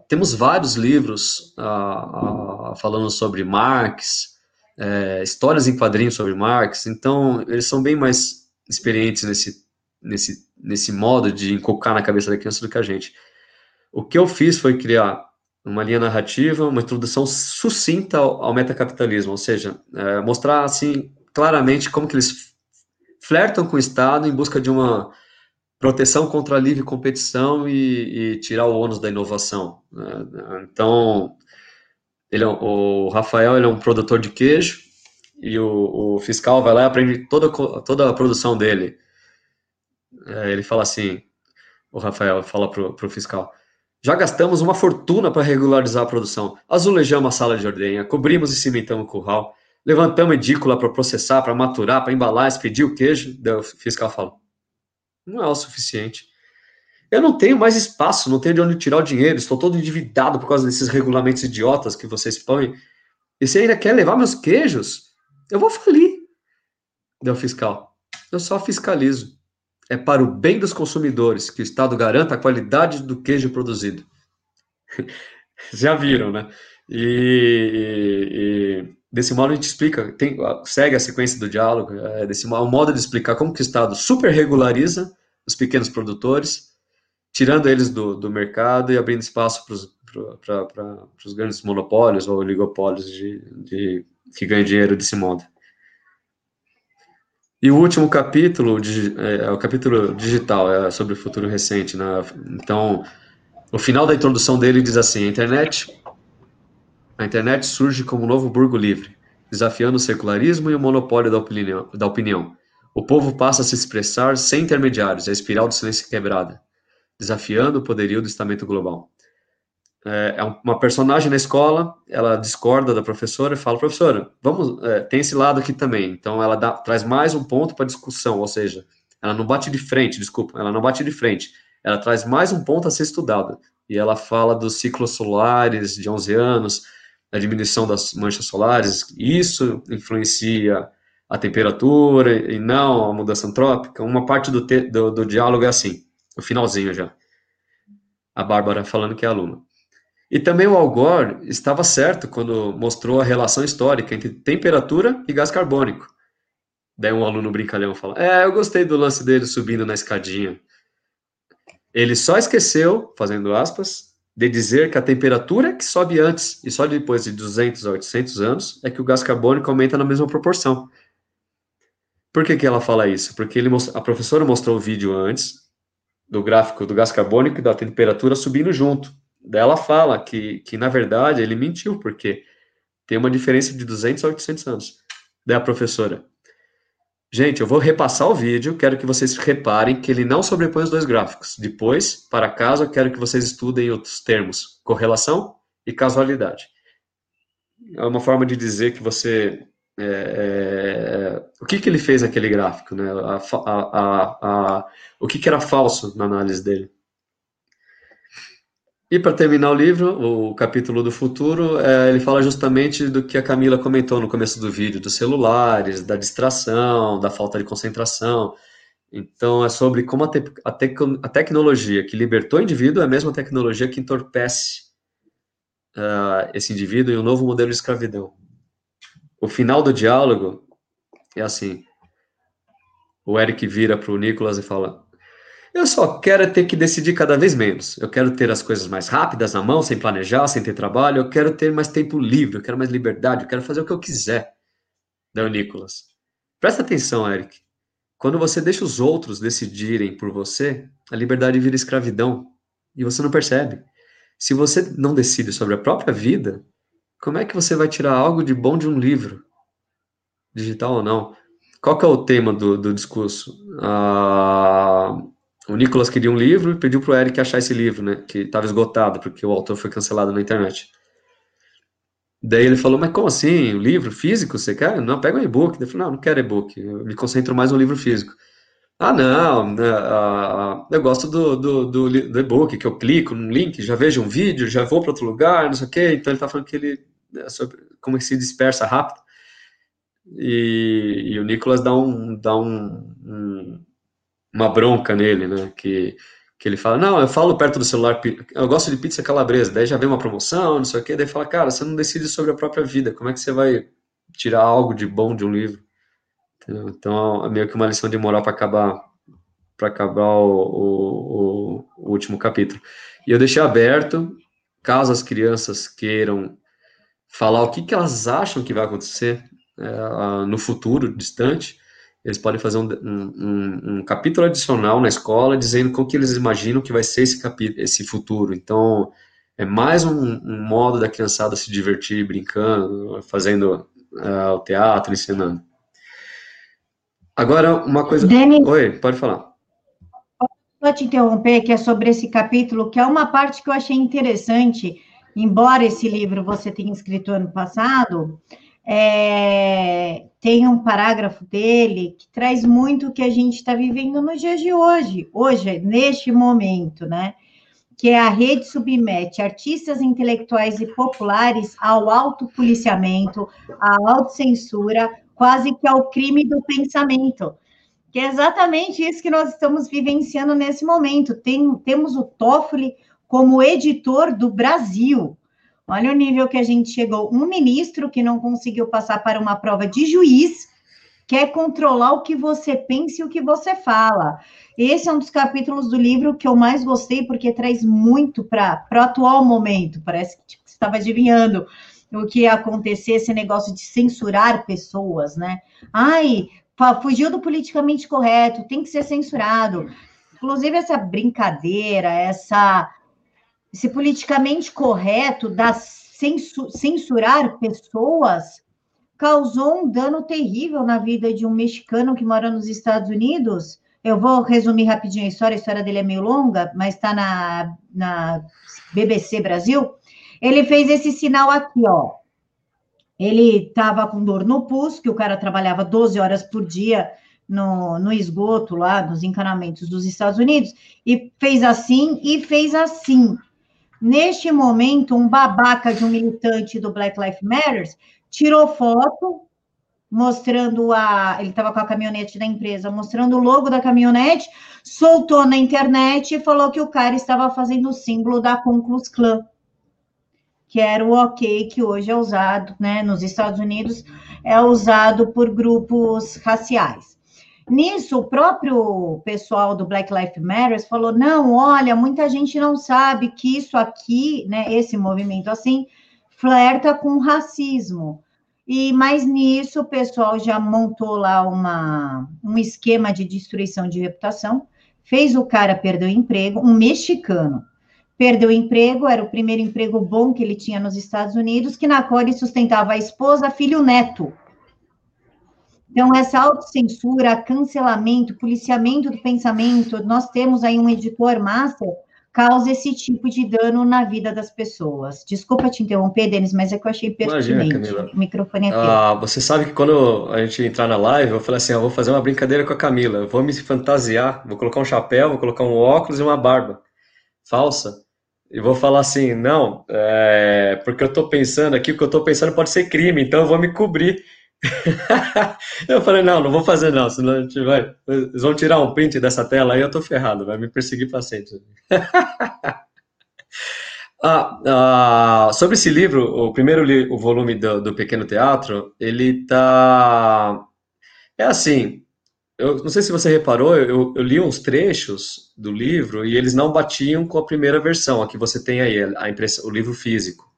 Temos vários livros ah, falando sobre Marx, é, histórias em quadrinhos sobre Marx, então eles são bem mais experientes nesse, nesse, nesse modo de encocar na cabeça da criança do que a gente. O que eu fiz foi criar uma linha narrativa, uma introdução sucinta ao, ao metacapitalismo, ou seja, é, mostrar assim claramente como que eles flertam com o Estado em busca de uma proteção contra a livre competição e, e tirar o ônus da inovação. Né? Então, ele é, o Rafael ele é um produtor de queijo e o, o fiscal vai lá e aprende toda, toda a produção dele. É, ele fala assim, o Rafael fala pro, pro fiscal, já gastamos uma fortuna para regularizar a produção. Azulejamos a sala de ordenha, cobrimos e cimentamos o curral, levantamos edícula para processar, para maturar, para embalar, expedir o queijo. Daí o fiscal fala: não é o suficiente. Eu não tenho mais espaço, não tenho de onde tirar o dinheiro, estou todo endividado por causa desses regulamentos idiotas que vocês põem. E você ainda quer levar meus queijos? Eu vou falir. Deu fiscal. Eu só fiscalizo é para o bem dos consumidores que o Estado garanta a qualidade do queijo produzido. Já viram, né? E, e, desse modo a gente explica, tem, segue a sequência do diálogo, é, desse modo, um modo de explicar como que o Estado super regulariza os pequenos produtores, tirando eles do, do mercado e abrindo espaço para os grandes monopólios ou oligopólios de, de, que ganham dinheiro desse modo. E o último capítulo é, é, o capítulo digital, é sobre o futuro recente. Né? Então, o final da introdução dele diz assim: a internet, a internet surge como um novo burgo livre, desafiando o secularismo e o monopólio da opinião. Da opinião. O povo passa a se expressar sem intermediários, a espiral do silêncio quebrada, desafiando o poderio do estamento global é, é uma personagem na escola, ela discorda da professora e fala, professora, vamos, é, tem esse lado aqui também. Então ela dá, traz mais um ponto para discussão, ou seja, ela não bate de frente, desculpa, ela não bate de frente, ela traz mais um ponto a ser estudado. E ela fala dos ciclos solares de 11 anos, da diminuição das manchas solares, isso influencia a temperatura e não a mudança antrópica. Uma parte do, te, do, do diálogo é assim, o finalzinho já. A Bárbara falando que é aluna. E também o Al Gore estava certo quando mostrou a relação histórica entre temperatura e gás carbônico. Daí um aluno brincalhão fala: É, eu gostei do lance dele subindo na escadinha. Ele só esqueceu, fazendo aspas, de dizer que a temperatura que sobe antes e só depois de 200 a 800 anos é que o gás carbônico aumenta na mesma proporção. Por que, que ela fala isso? Porque ele, a professora mostrou o vídeo antes do gráfico do gás carbônico e da temperatura subindo junto. Ela fala que, que, na verdade, ele mentiu, porque tem uma diferença de 200 a 800 anos. Daí a professora, gente, eu vou repassar o vídeo, quero que vocês reparem que ele não sobrepõe os dois gráficos. Depois, para casa, eu quero que vocês estudem outros termos, correlação e casualidade. É uma forma de dizer que você... É, é, o que, que ele fez naquele gráfico, né? A, a, a, o que, que era falso na análise dele. E para terminar o livro, o capítulo do futuro, é, ele fala justamente do que a Camila comentou no começo do vídeo, dos celulares, da distração, da falta de concentração. Então, é sobre como a, te a, te a tecnologia que libertou o indivíduo é a mesma tecnologia que entorpece uh, esse indivíduo em um novo modelo de escravidão. O final do diálogo é assim: o Eric vira para o Nicolas e fala: eu só quero ter que decidir cada vez menos. Eu quero ter as coisas mais rápidas na mão, sem planejar, sem ter trabalho. Eu quero ter mais tempo livre, eu quero mais liberdade, eu quero fazer o que eu quiser. Daí o Nicolas. Presta atenção, Eric. Quando você deixa os outros decidirem por você, a liberdade vira escravidão. E você não percebe. Se você não decide sobre a própria vida, como é que você vai tirar algo de bom de um livro? Digital ou não? Qual que é o tema do, do discurso? Ah, o Nicolas queria um livro e pediu pro Eric achar esse livro, né? Que estava esgotado, porque o autor foi cancelado na internet. Daí ele falou, mas como assim? O livro físico você quer? Não, pega um e-book. Ele falou, não, não quero e-book, eu me concentro mais no livro físico. Ah, não, uh, eu gosto do, do, do, do e-book, que eu clico num link, já vejo um vídeo, já vou para outro lugar, não sei o quê. Então ele tá falando que ele, é sobre como se dispersa rápido. E, e, o Nicolas dá, um, dá um, um, uma bronca nele, né? Que que ele fala, não, eu falo perto do celular, eu gosto de pizza calabresa, daí já vem uma promoção, não sei o quê, daí fala, cara, você não decide sobre a própria vida, como é que você vai tirar algo de bom de um livro? Entendeu? Então, é meio que uma lição de moral para acabar para acabar o, o, o, último capítulo. E eu deixei aberto, caso as crianças queiram falar o que, que elas acham que vai acontecer é, no futuro distante, eles podem fazer um, um, um, capítulo adicional na escola dizendo como que eles imaginam que vai ser esse capítulo, esse futuro. Então, é mais um, um modo da criançada se divertir, brincando, fazendo uh, o teatro, ensinando. Agora, uma coisa... Denis, Oi, pode falar. Vou te interromper, que é sobre esse capítulo, que é uma parte que eu achei interessante, embora esse livro você tenha escrito ano passado, é, tem um parágrafo dele que traz muito o que a gente está vivendo nos dias de hoje, hoje, neste momento, né? Que é a rede submete artistas intelectuais e populares ao autopoliciamento, à autocensura, quase que ao crime do pensamento. Que é exatamente isso que nós estamos vivenciando nesse momento. Tem, temos o Toffoli como editor do Brasil, Olha o nível que a gente chegou. Um ministro que não conseguiu passar para uma prova de juiz quer controlar o que você pensa e o que você fala. Esse é um dos capítulos do livro que eu mais gostei, porque traz muito para o atual momento. Parece que tipo, você estava adivinhando o que ia acontecer, esse negócio de censurar pessoas, né? Ai, fugiu do politicamente correto, tem que ser censurado. Inclusive, essa brincadeira, essa esse politicamente correto da censurar pessoas causou um dano terrível na vida de um mexicano que mora nos Estados Unidos. Eu vou resumir rapidinho a história, a história dele é meio longa, mas está na, na BBC Brasil. Ele fez esse sinal aqui, ó. Ele estava com dor no pulso, que o cara trabalhava 12 horas por dia no, no esgoto lá, nos encanamentos dos Estados Unidos, e fez assim e fez assim. Neste momento, um babaca de um militante do Black Lives Matter tirou foto mostrando a. Ele estava com a caminhonete da empresa, mostrando o logo da caminhonete, soltou na internet e falou que o cara estava fazendo o símbolo da Klux Klan, que era o ok que hoje é usado, né, nos Estados Unidos, é usado por grupos raciais. Nisso, o próprio pessoal do Black Lives Matter falou: não, olha, muita gente não sabe que isso aqui, né, esse movimento assim, flerta com racismo. E mais nisso, o pessoal já montou lá uma, um esquema de destruição de reputação, fez o cara perder o emprego, um mexicano. Perdeu o emprego, era o primeiro emprego bom que ele tinha nos Estados Unidos, que na qual ele sustentava a esposa, filho neto. Então, essa autocensura, cancelamento, policiamento do pensamento, nós temos aí um editor master, causa esse tipo de dano na vida das pessoas. Desculpa te interromper, Denis, mas é que eu achei pertinente. Imagina, o microfone é teu. Ah, você sabe que quando a gente entrar na live, eu falei assim, eu vou fazer uma brincadeira com a Camila, eu vou me fantasiar, vou colocar um chapéu, vou colocar um óculos e uma barba falsa, e vou falar assim, não, é, porque eu estou pensando aqui, o que eu estou pensando pode ser crime, então eu vou me cobrir eu falei, não, não vou fazer não, senão a gente vai. Eles vão tirar um print dessa tela aí, eu tô ferrado, vai me perseguir para sempre. ah, ah, sobre esse livro, o primeiro li, o volume do, do Pequeno Teatro, ele tá. É assim, eu não sei se você reparou, eu, eu, li uns trechos do livro e eles não batiam com a primeira versão, a que você tem aí, a impressão, o livro físico.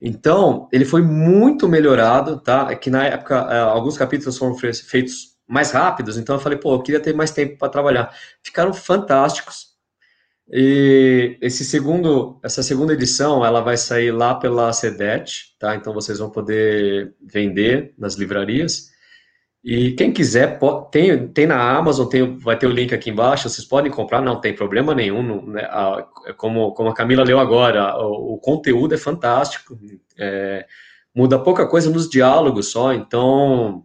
Então, ele foi muito melhorado, tá? É que na época, é, alguns capítulos foram feitos mais rápidos, então eu falei, pô, eu queria ter mais tempo para trabalhar. Ficaram fantásticos. E esse segundo, essa segunda edição, ela vai sair lá pela CEDET, tá? Então vocês vão poder vender nas livrarias. E quem quiser, pode, tem, tem na Amazon, tem, vai ter o link aqui embaixo, vocês podem comprar, não tem problema nenhum. Não, né, a, como, como a Camila leu agora, o, o conteúdo é fantástico, é, muda pouca coisa nos diálogos só, então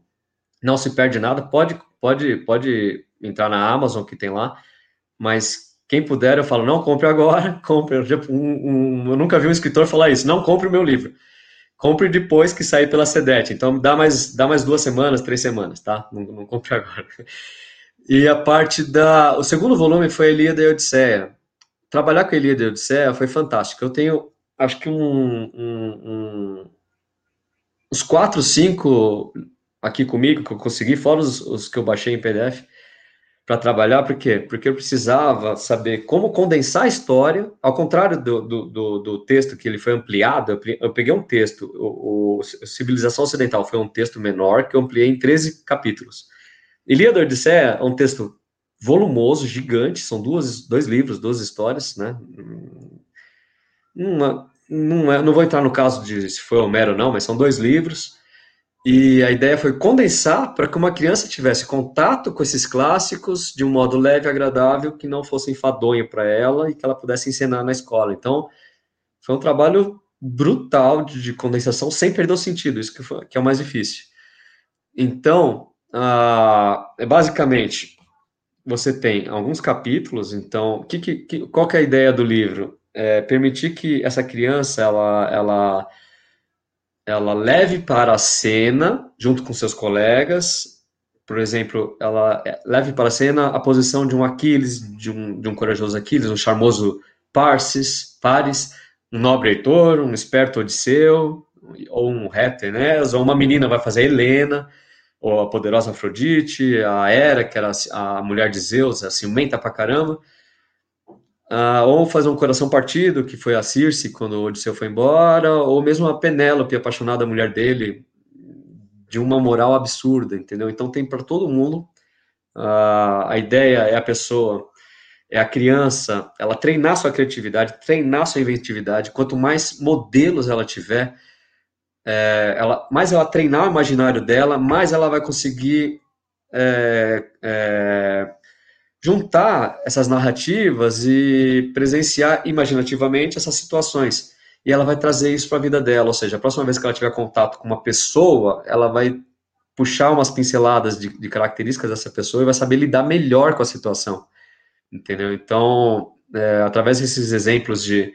não se perde nada. Pode, pode, pode entrar na Amazon que tem lá, mas quem puder, eu falo, não compre agora, compre. Um, um, eu nunca vi um escritor falar isso, não compre o meu livro compre depois que sair pela SEDET. Então, dá mais, dá mais duas semanas, três semanas, tá? Não, não compre agora. E a parte da... O segundo volume foi Elíada e Odisseia. Trabalhar com Elíada e Odisseia foi fantástico. Eu tenho, acho que um, um, um uns quatro, cinco aqui comigo que eu consegui, fora os, os que eu baixei em PDF, para trabalhar, por quê? Porque eu precisava saber como condensar a história, ao contrário do, do, do, do texto que ele foi ampliado, eu peguei um texto, o, o, Civilização Ocidental foi um texto menor, que eu ampliei em 13 capítulos. Ilíada e Odisseia é um texto volumoso, gigante, são duas, dois livros, duas histórias, né? Uma, não, é, não vou entrar no caso de se foi Homero ou não, mas são dois livros, e a ideia foi condensar para que uma criança tivesse contato com esses clássicos de um modo leve e agradável, que não fosse enfadonho para ela e que ela pudesse ensinar na escola. Então, foi um trabalho brutal de, de condensação, sem perder o sentido, isso que, foi, que é o mais difícil. Então, uh, basicamente, você tem alguns capítulos, então, que, que, qual que é a ideia do livro? É permitir que essa criança, ela, ela ela leve para a cena, junto com seus colegas, por exemplo, ela é, leve para a cena a posição de um Aquiles, de um, de um corajoso Aquiles, um charmoso Parsis, Paris, um nobre Heitor, um esperto Odisseu, ou um ré Enéas, ou uma menina vai fazer Helena, ou a poderosa Afrodite, a Hera, que era a mulher de Zeus, a ciumenta pra caramba, Uh, ou fazer um coração partido, que foi a Circe quando o Odisseu foi embora, ou mesmo a Penélope, apaixonada, mulher dele, de uma moral absurda, entendeu? Então tem para todo mundo. Uh, a ideia é a pessoa, é a criança, ela treinar sua criatividade, treinar sua inventividade. Quanto mais modelos ela tiver, é, ela, mais ela treinar o imaginário dela, mais ela vai conseguir é, é, juntar essas narrativas e presenciar imaginativamente essas situações. E ela vai trazer isso para a vida dela, ou seja, a próxima vez que ela tiver contato com uma pessoa, ela vai puxar umas pinceladas de, de características dessa pessoa e vai saber lidar melhor com a situação, entendeu? Então, é, através desses exemplos de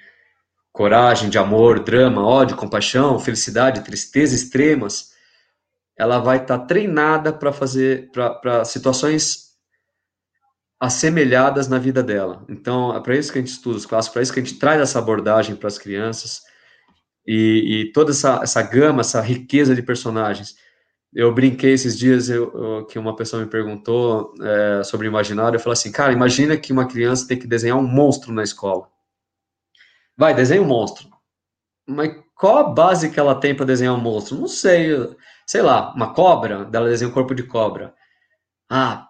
coragem, de amor, drama, ódio, compaixão, felicidade, tristeza extremas, ela vai estar tá treinada para fazer para situações assemelhadas na vida dela. Então, é para isso que a gente estuda os clássicos, para isso que a gente traz essa abordagem para as crianças e, e, toda essa, essa gama, essa riqueza de personagens. Eu brinquei esses dias eu, eu, que uma pessoa me perguntou é, sobre imaginário. Eu falei assim, cara, imagina que uma criança tem que desenhar um monstro na escola. Vai, desenha um monstro. Mas qual a base que ela tem para desenhar um monstro? Não sei. Sei lá, uma cobra, dela desenha um corpo de cobra. Ah,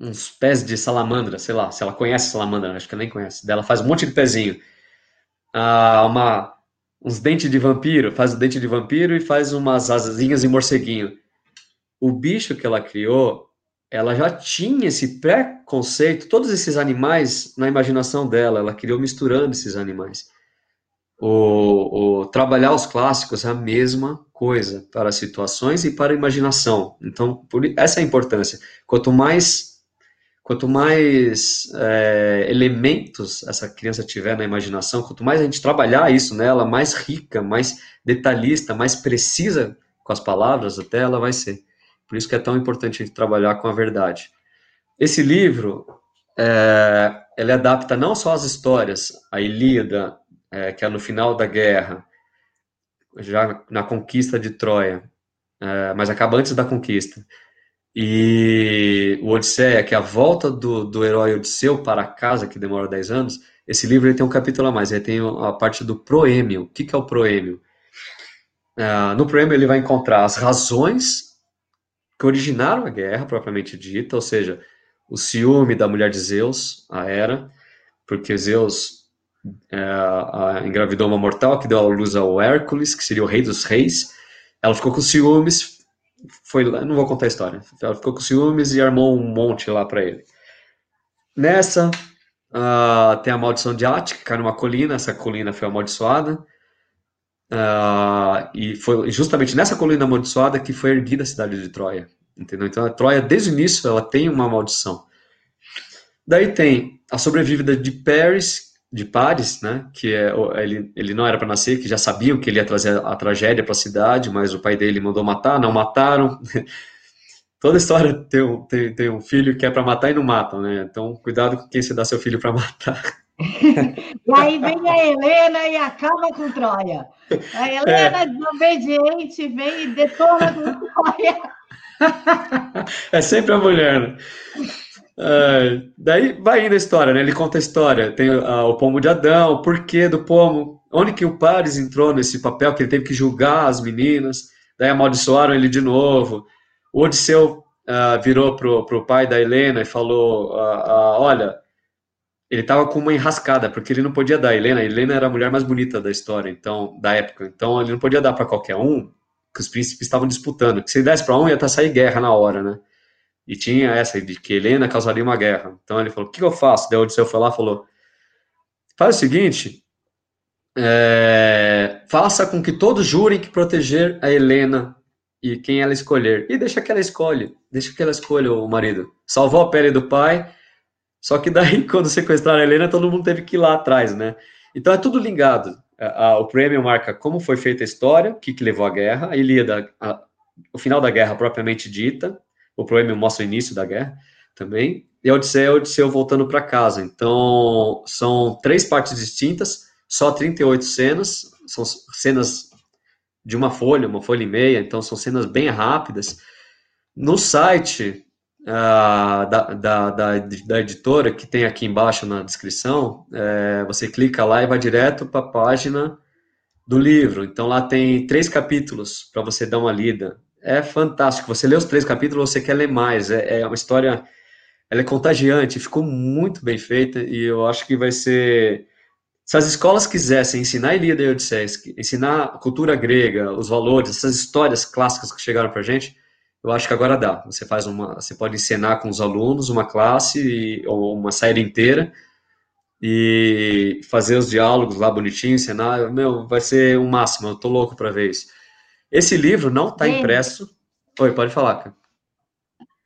uns pés de salamandra, sei lá, se ela conhece salamandra, acho que ela nem conhece. Dela faz um monte de pezinho. Ah, uma, uns dentes de vampiro, faz o dente de vampiro e faz umas asinhas de morceguinho. O bicho que ela criou, ela já tinha esse preconceito, todos esses animais na imaginação dela, ela criou misturando esses animais. O, o, trabalhar os clássicos é a mesma coisa para situações e para imaginação. Então, por, essa é a importância. Quanto mais quanto mais é, elementos essa criança tiver na imaginação, quanto mais a gente trabalhar isso nela, mais rica, mais detalhista, mais precisa com as palavras, até ela vai ser. Por isso que é tão importante a gente trabalhar com a verdade. Esse livro, é, ele adapta não só as histórias, a Ilíada, é, que é no final da guerra, já na conquista de Troia, é, mas acaba antes da conquista, e o Odisseia, que é a volta do, do herói Odisseu para casa, que demora 10 anos, esse livro ele tem um capítulo a mais, ele tem a parte do proêmio. O que, que é o proêmio? Uh, no proêmio ele vai encontrar as razões que originaram a guerra, propriamente dita, ou seja, o ciúme da mulher de Zeus, a Hera, porque Zeus uh, engravidou uma mortal que deu a luz ao Hércules, que seria o rei dos reis, ela ficou com ciúmes, foi lá, não vou contar a história. Ela ficou com ciúmes e armou um monte lá para ele. Nessa, uh, tem a maldição de Ática, cai numa colina, essa colina foi amaldiçoada. Uh, e foi justamente nessa colina amaldiçoada que foi erguida a cidade de Troia. Entendeu? Então a Troia, desde o início, ela tem uma maldição. Daí tem a sobrevivida de Paris, de Paris, né? Que é ele, ele não era para nascer, que já sabiam que ele ia trazer a tragédia para a cidade, mas o pai dele mandou matar, não mataram. Toda história tem um, tem, tem um filho que é para matar e não matam, né? Então cuidado com quem você dá seu filho para matar. e aí vem a Helena e acaba com Troia. A Helena, é. desobediente, vem e detona com Troia. É sempre a mulher, né? Uh, daí vai indo a história, né? Ele conta a história. Tem o pomo de Adão, o porquê do pomo, onde que o Paris entrou nesse papel, que ele teve que julgar as meninas, daí amaldiçoaram ele de novo. O Odisseu uh, virou pro, pro pai da Helena e falou: Olha, ele estava com uma enrascada, porque ele não podia dar a Helena. A Helena era a mulher mais bonita da história, então da época. Então ele não podia dar para qualquer um, que os príncipes estavam disputando. Que se ele desse para um, ia estar sair guerra na hora, né? E tinha essa de que Helena causaria uma guerra. Então ele falou: o que eu faço? Daí Odisseu foi lá falou: faz o seguinte, é, faça com que todos jurem que proteger a Helena e quem ela escolher. E deixa que ela escolhe, deixa que ela escolha o marido. Salvou a pele do pai, só que daí, quando sequestraram a Helena, todo mundo teve que ir lá atrás, né? Então é tudo ligado. o prêmio marca como foi feita a história, o que, que levou à guerra, a Ilíada, a, o final da guerra propriamente dita, o poema mostra o início da guerra também, e a Odisseia é Odisseu voltando para casa. Então, são três partes distintas, só 38 cenas, são cenas de uma folha, uma folha e meia, então são cenas bem rápidas. No site uh, da, da, da, da, editora, que tem aqui embaixo na descrição, é, você clica lá e vai direto para a página do livro. Então lá tem três capítulos para você dar uma lida é fantástico. Você lê os três capítulos, você quer ler mais. É, é uma história, ela é contagiante, ficou muito bem feita e eu acho que vai ser. Se as escolas quisessem ensinar a Ilíada e Odisseia, ensinar a cultura grega, os valores, essas histórias clássicas que chegaram para gente, eu acho que agora dá. Você faz uma, você pode ensinar com os alunos uma classe ou uma série inteira e fazer os diálogos lá bonitinho, ensinar, meu, vai ser o máximo. Eu tô louco para ver isso. Esse livro não está impresso. Oi, pode falar, cara.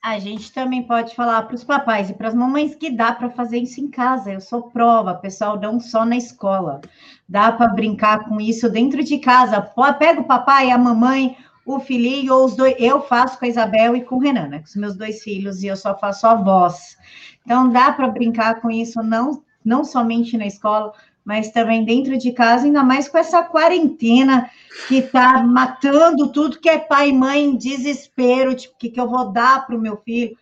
A gente também pode falar para os papais e para as mamães que dá para fazer isso em casa. Eu sou prova, pessoal, não só na escola. Dá para brincar com isso dentro de casa. Pega o papai, a mamãe, o filhinho, ou os dois. Eu faço com a Isabel e com o Renan, né? Com os meus dois filhos, e eu só faço a voz. Então, dá para brincar com isso, não, não somente na escola, mas também dentro de casa, ainda mais com essa quarentena que está matando tudo que é pai e mãe em desespero, tipo, o que, que eu vou dar para o meu filho?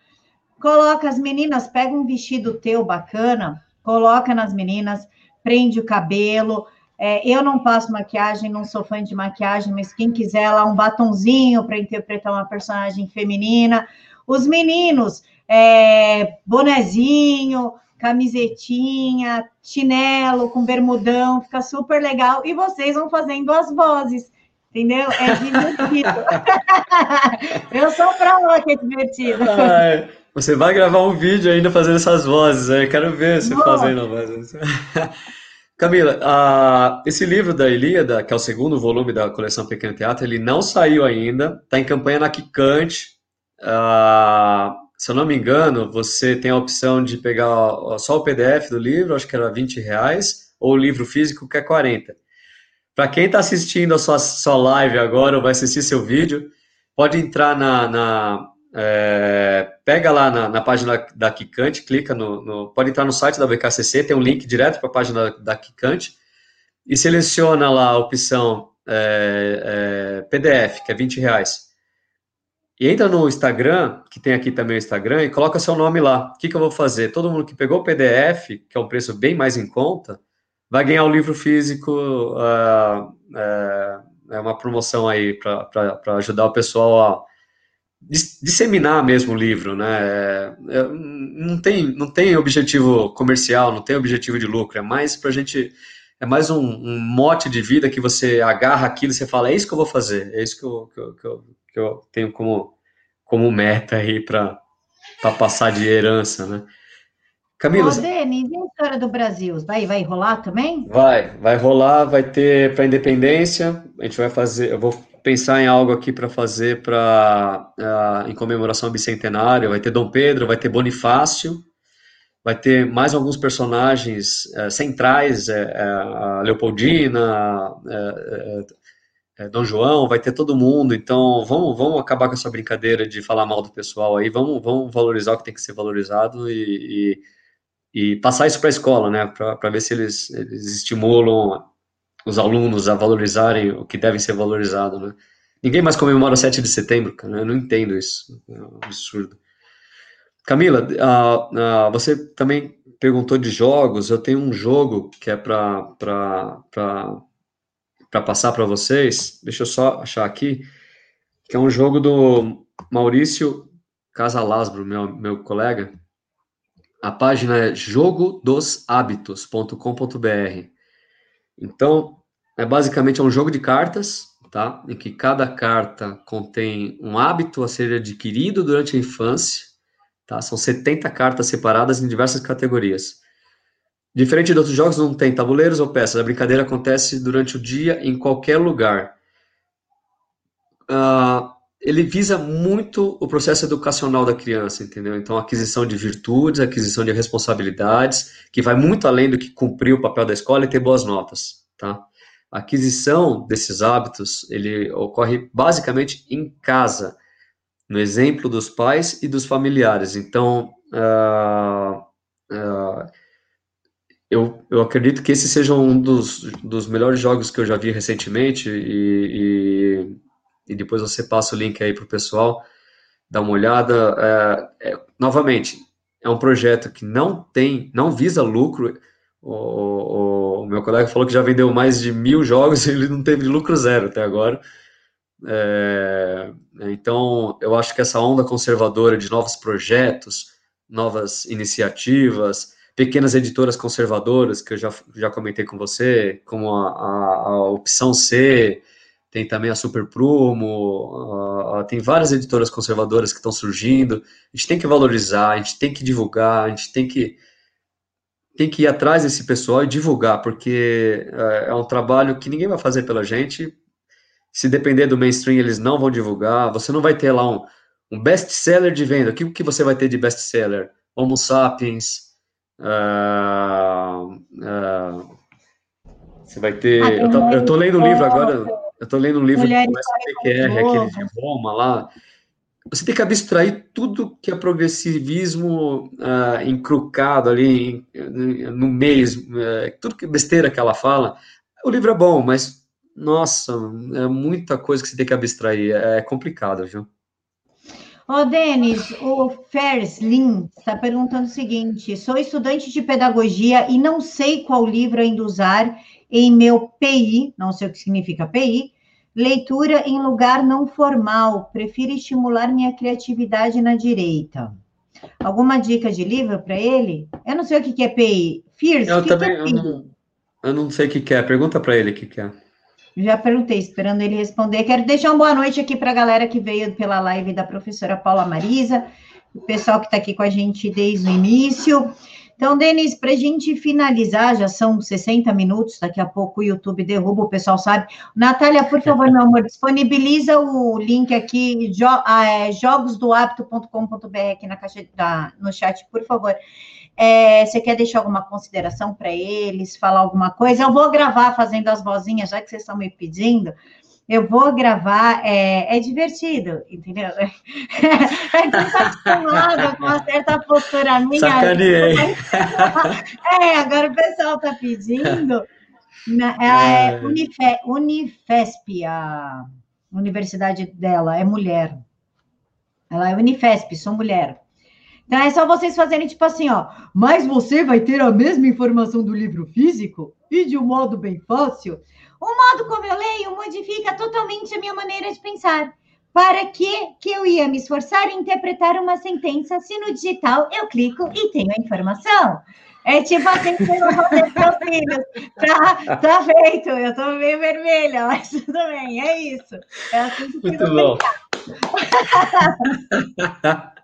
Coloca as meninas, pega um vestido teu bacana, coloca nas meninas, prende o cabelo. É, eu não passo maquiagem, não sou fã de maquiagem, mas quem quiser lá um batonzinho para interpretar uma personagem feminina. Os meninos, é, bonezinho, camisetinha, chinelo com bermudão, fica super legal. E vocês vão fazendo as vozes, entendeu? É divertido. Eu sou prova que é divertido. Ai, você vai gravar um vídeo ainda fazendo essas vozes, né? Quero ver você fazendo a voz. Camila, uh, esse livro da Ilíada, que é o segundo volume da coleção Pequeno Teatro, ele não saiu ainda, está em campanha na Kikante. Uh, se eu não me engano, você tem a opção de pegar só o PDF do livro, acho que era 20 reais, ou o livro físico, que é 40. Para quem está assistindo a sua, sua live agora, ou vai assistir seu vídeo, pode entrar na. na é, pega lá na, na, página da Kikante, clica no, no, Pode entrar no site da BKCC, tem um link direto para a página da, Kikante, e seleciona lá a opção é, é, PDF, que é 20 reais. E entra no Instagram, que tem aqui também o Instagram, e coloca seu nome lá. O que, que eu vou fazer? Todo mundo que pegou o PDF, que é um preço bem mais em conta, vai ganhar o livro físico. Uh, é uma promoção aí para ajudar o pessoal a disseminar mesmo o livro, né? É, é, não, tem, não tem objetivo comercial, não tem objetivo de lucro, é mais para a gente. É mais um, um, mote de vida que você agarra aquilo e você fala, é isso que eu vou fazer, é isso que eu, que eu, que eu que eu tenho como, como meta aí para passar de herança, né? Camila. Ô, Denis, e a história do Brasil? Vai, vai rolar também? Vai, vai rolar, vai ter para independência. A gente vai fazer, eu vou pensar em algo aqui para fazer para uh, em comemoração ao bicentenário. Vai ter Dom Pedro, vai ter Bonifácio, vai ter mais alguns personagens uh, centrais, uh, a Leopoldina, Dom João, vai ter todo mundo. Então, vamos, vamos acabar com essa brincadeira de falar mal do pessoal aí. Vamos, vamos valorizar o que tem que ser valorizado e, e e passar isso para a escola, né, para ver se eles, eles estimulam os alunos a valorizarem o que deve ser valorizado, né. Ninguém mais comemora 7 de setembro, cara, eu não entendo isso, é um absurdo. Camila, uh, uh, você também perguntou de jogos, eu tenho um jogo que é para passar para vocês, deixa eu só achar aqui, que é um jogo do Maurício Casalasbro, meu, meu colega, a página é jogodoshábitos.com.br. Então, é basicamente é um jogo de cartas, tá? Em que cada carta contém um hábito a ser adquirido durante a infância, tá? São 70 cartas separadas em diversas categorias. Diferente de outros jogos, não tem tabuleiros ou peças. A brincadeira acontece durante o dia, em qualquer lugar. Uh, ele visa muito o processo educacional da criança, entendeu? Então, aquisição de virtudes, aquisição de responsabilidades, que vai muito além do que cumprir o papel da escola e ter boas notas, tá? A aquisição desses hábitos, ele ocorre basicamente em casa, no exemplo dos pais e dos familiares. Então, uh, uh, eu, eu acredito que esse seja um dos, dos melhores jogos que eu já vi recentemente e, e e depois você passa o link aí para o pessoal dar uma olhada. É, é, novamente, é um projeto que não tem, não visa lucro. O, o, o, meu colega falou que já vendeu mais de mil jogos e ele não teve lucro zero até agora. É, então, eu acho que essa onda conservadora de novos projetos, novas iniciativas, pequenas editoras conservadoras, que eu já, já comentei com você, como a, a, a Opção C, tem também a Super Prumo, uh, tem várias editoras conservadoras que estão surgindo. A gente tem que valorizar, a gente tem que divulgar, a gente tem que tem que ir atrás desse pessoal e divulgar, porque uh, é um trabalho que ninguém vai fazer pela gente. Se depender do mainstream, eles não vão divulgar. Você não vai ter lá um, um best-seller de venda. O que, que você vai ter de best-seller? Homo sapiens. Uh, uh, você vai ter. Ah, eu, tô, eu tô lendo um livro agora eu estou lendo um livro Mulheres que começa PQR, aquele de Roma lá. Você tem que abstrair tudo que é progressivismo uh, encrucado ali no meio, uh, tudo que besteira que ela fala. O livro é bom, mas, nossa, é muita coisa que você tem que abstrair. É complicado, viu? Ô, oh, Denis, o Ferris Lin está perguntando o seguinte: sou estudante de pedagogia e não sei qual livro ainda usar em meu PI, não sei o que significa PI, leitura em lugar não formal, prefiro estimular minha criatividade na direita. Alguma dica de livro para ele? Eu não sei o que, é PI. Fierce, eu que também, que é PI? Eu não, eu não sei o que, é. Pergunta para ele o que, que é. Já perguntei, esperando ele responder. Quero deixar uma boa noite aqui para a galera que veio pela live da professora Paula Marisa, o pessoal que está aqui com a gente desde o início. Então, Denis, para a gente finalizar, já são 60 minutos, daqui a pouco o YouTube derruba, o pessoal sabe. Natália, por favor, meu amor, disponibiliza o link aqui, jo, ah, é, jogosdoapto.com.br aqui na caixa da, no chat, por favor. É, você quer deixar alguma consideração para eles, falar alguma coisa? Eu vou gravar fazendo as vozinhas, já que vocês estão me pedindo eu vou gravar, é, é divertido, entendeu? É que está acostumado com uma certa postura minha. Sacaneei. É, agora o pessoal está pedindo. Ela é, é Unife, Unifesp, a universidade dela, é mulher. Ela é Unifesp, sou mulher. Então é só vocês fazerem tipo assim, ó. Mas você vai ter a mesma informação do livro físico e de um modo bem fácil. O modo como eu leio modifica totalmente a minha maneira de pensar. Para que, que eu ia me esforçar em interpretar uma sentença se no digital eu clico e tenho a informação? É tipo assim que eu vou ter meus filhos. Tá, tá feito, eu tô meio vermelha, mas tudo bem, é isso. É assim que Muito bom.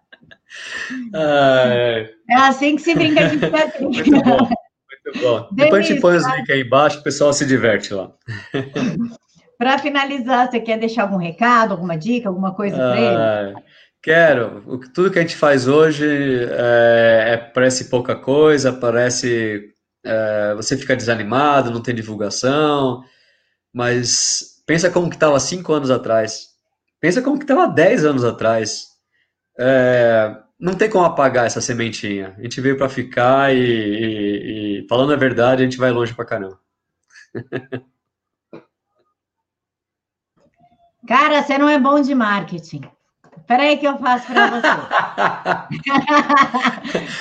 é assim que se brinca de Muito bom. Muito bom. Depois a gente põe os links aí embaixo, o pessoal se diverte lá. Para finalizar, você quer deixar algum recado, alguma dica, alguma coisa para ele? Quero. Tudo que a gente faz hoje é, é parece pouca coisa, parece. É, você fica desanimado, não tem divulgação, mas pensa como que estava cinco anos atrás. Pensa como que estava dez anos atrás. É, não tem como apagar essa sementinha. A gente veio para ficar e, e, e, falando a verdade, a gente vai longe para caramba. Cara, você não é bom de marketing. Espera aí que eu faço para você.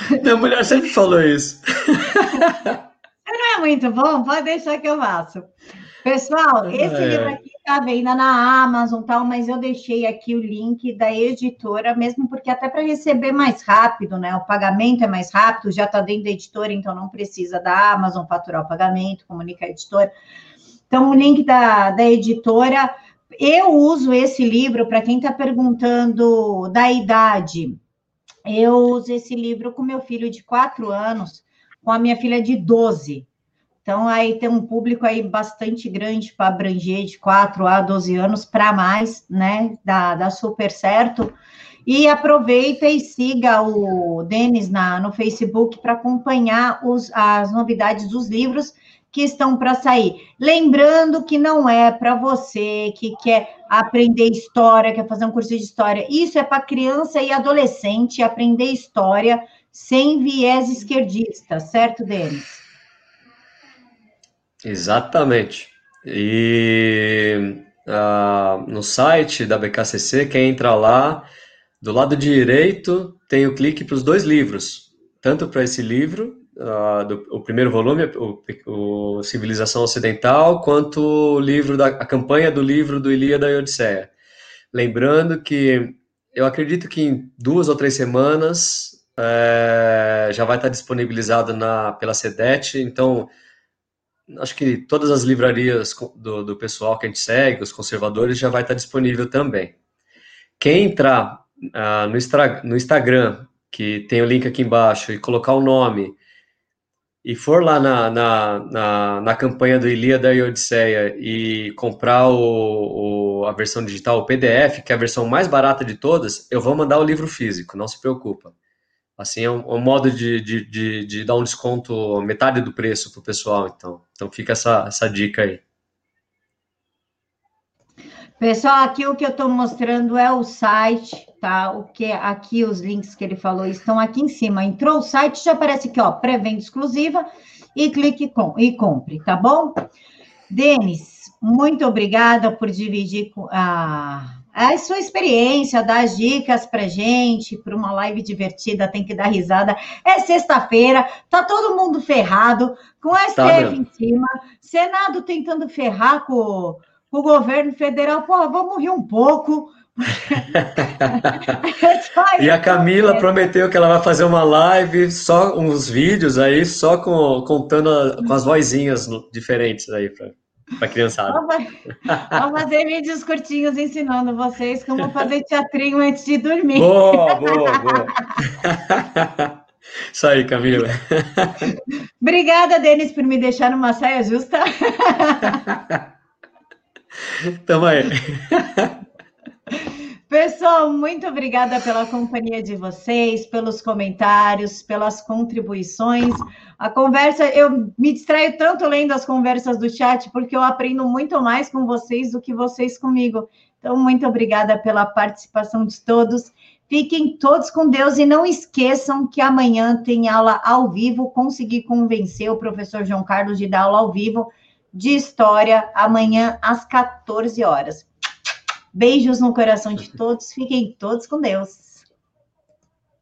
Minha mulher sempre falou isso. Não é muito bom? Pode deixar que eu faço. Pessoal, esse é. livro aqui está venda na Amazon tal, mas eu deixei aqui o link da editora, mesmo porque até para receber mais rápido, né? O pagamento é mais rápido, já está dentro da editora, então não precisa da Amazon faturar o pagamento, comunica a editora. Então, o link da, da editora eu uso esse livro para quem está perguntando da idade. Eu uso esse livro com meu filho de quatro anos, com a minha filha de 12. Então, aí tem um público aí bastante grande para abranger de 4 a 12 anos para mais, né? Dá, dá super certo. E aproveita e siga o Denis na, no Facebook para acompanhar os, as novidades dos livros que estão para sair. Lembrando que não é para você que quer aprender história, quer fazer um curso de história. Isso é para criança e adolescente aprender história sem viés esquerdista, certo, Denis? Exatamente. E uh, no site da BKCC, quem entra lá, do lado direito tem o clique para os dois livros, tanto para esse livro uh, do, o primeiro volume, o, o, Civilização Ocidental, quanto o livro da a campanha do livro do Ilíada e Odisseia. Lembrando que eu acredito que em duas ou três semanas é, já vai estar disponibilizado na, pela SEDET, então acho que todas as livrarias do, do pessoal que a gente segue, os conservadores, já vai estar disponível também. Quem entrar uh, no, no Instagram, que tem o link aqui embaixo, e colocar o nome e for lá na, na, na, na, campanha do Ilíada e Odisseia e comprar o, o, a versão digital, o PDF, que é a versão mais barata de todas, eu vou mandar o livro físico, não se preocupa. Assim, é um, um modo de, de, de, de, dar um desconto metade do preço para o pessoal, então. Então fica essa, essa dica aí. Pessoal, aqui o que eu estou mostrando é o site, tá? O que aqui os links que ele falou estão aqui em cima. Entrou o site, já aparece aqui, ó, pré-venda exclusiva e clique com e compre, tá bom? Denis, muito obrigada por dividir a, a sua experiência, dar as dicas pra gente, para uma live divertida, tem que dar risada. É sexta-feira, tá todo mundo ferrado, com a STF tá em cima, Senado tentando ferrar com o governo federal, pô, vamos rir um pouco. e a Camila prometeu que ela vai fazer uma live, só uns vídeos aí, só com, contando a, com as vozinhas diferentes aí para a criançada. Vamos fazer vídeos curtinhos ensinando vocês como fazer teatrinho antes de dormir. Boa, boa, boa. Isso aí, Camila. Obrigada, Denis, por me deixar numa saia justa. Tamo aí. Pessoal, muito obrigada pela companhia de vocês, pelos comentários, pelas contribuições. A conversa, eu me distraio tanto lendo as conversas do chat, porque eu aprendo muito mais com vocês do que vocês comigo. Então, muito obrigada pela participação de todos. Fiquem todos com Deus e não esqueçam que amanhã tem aula ao vivo. Consegui convencer o professor João Carlos de dar aula ao vivo de História amanhã às 14 horas. Beijos no coração de todos, fiquem todos com Deus.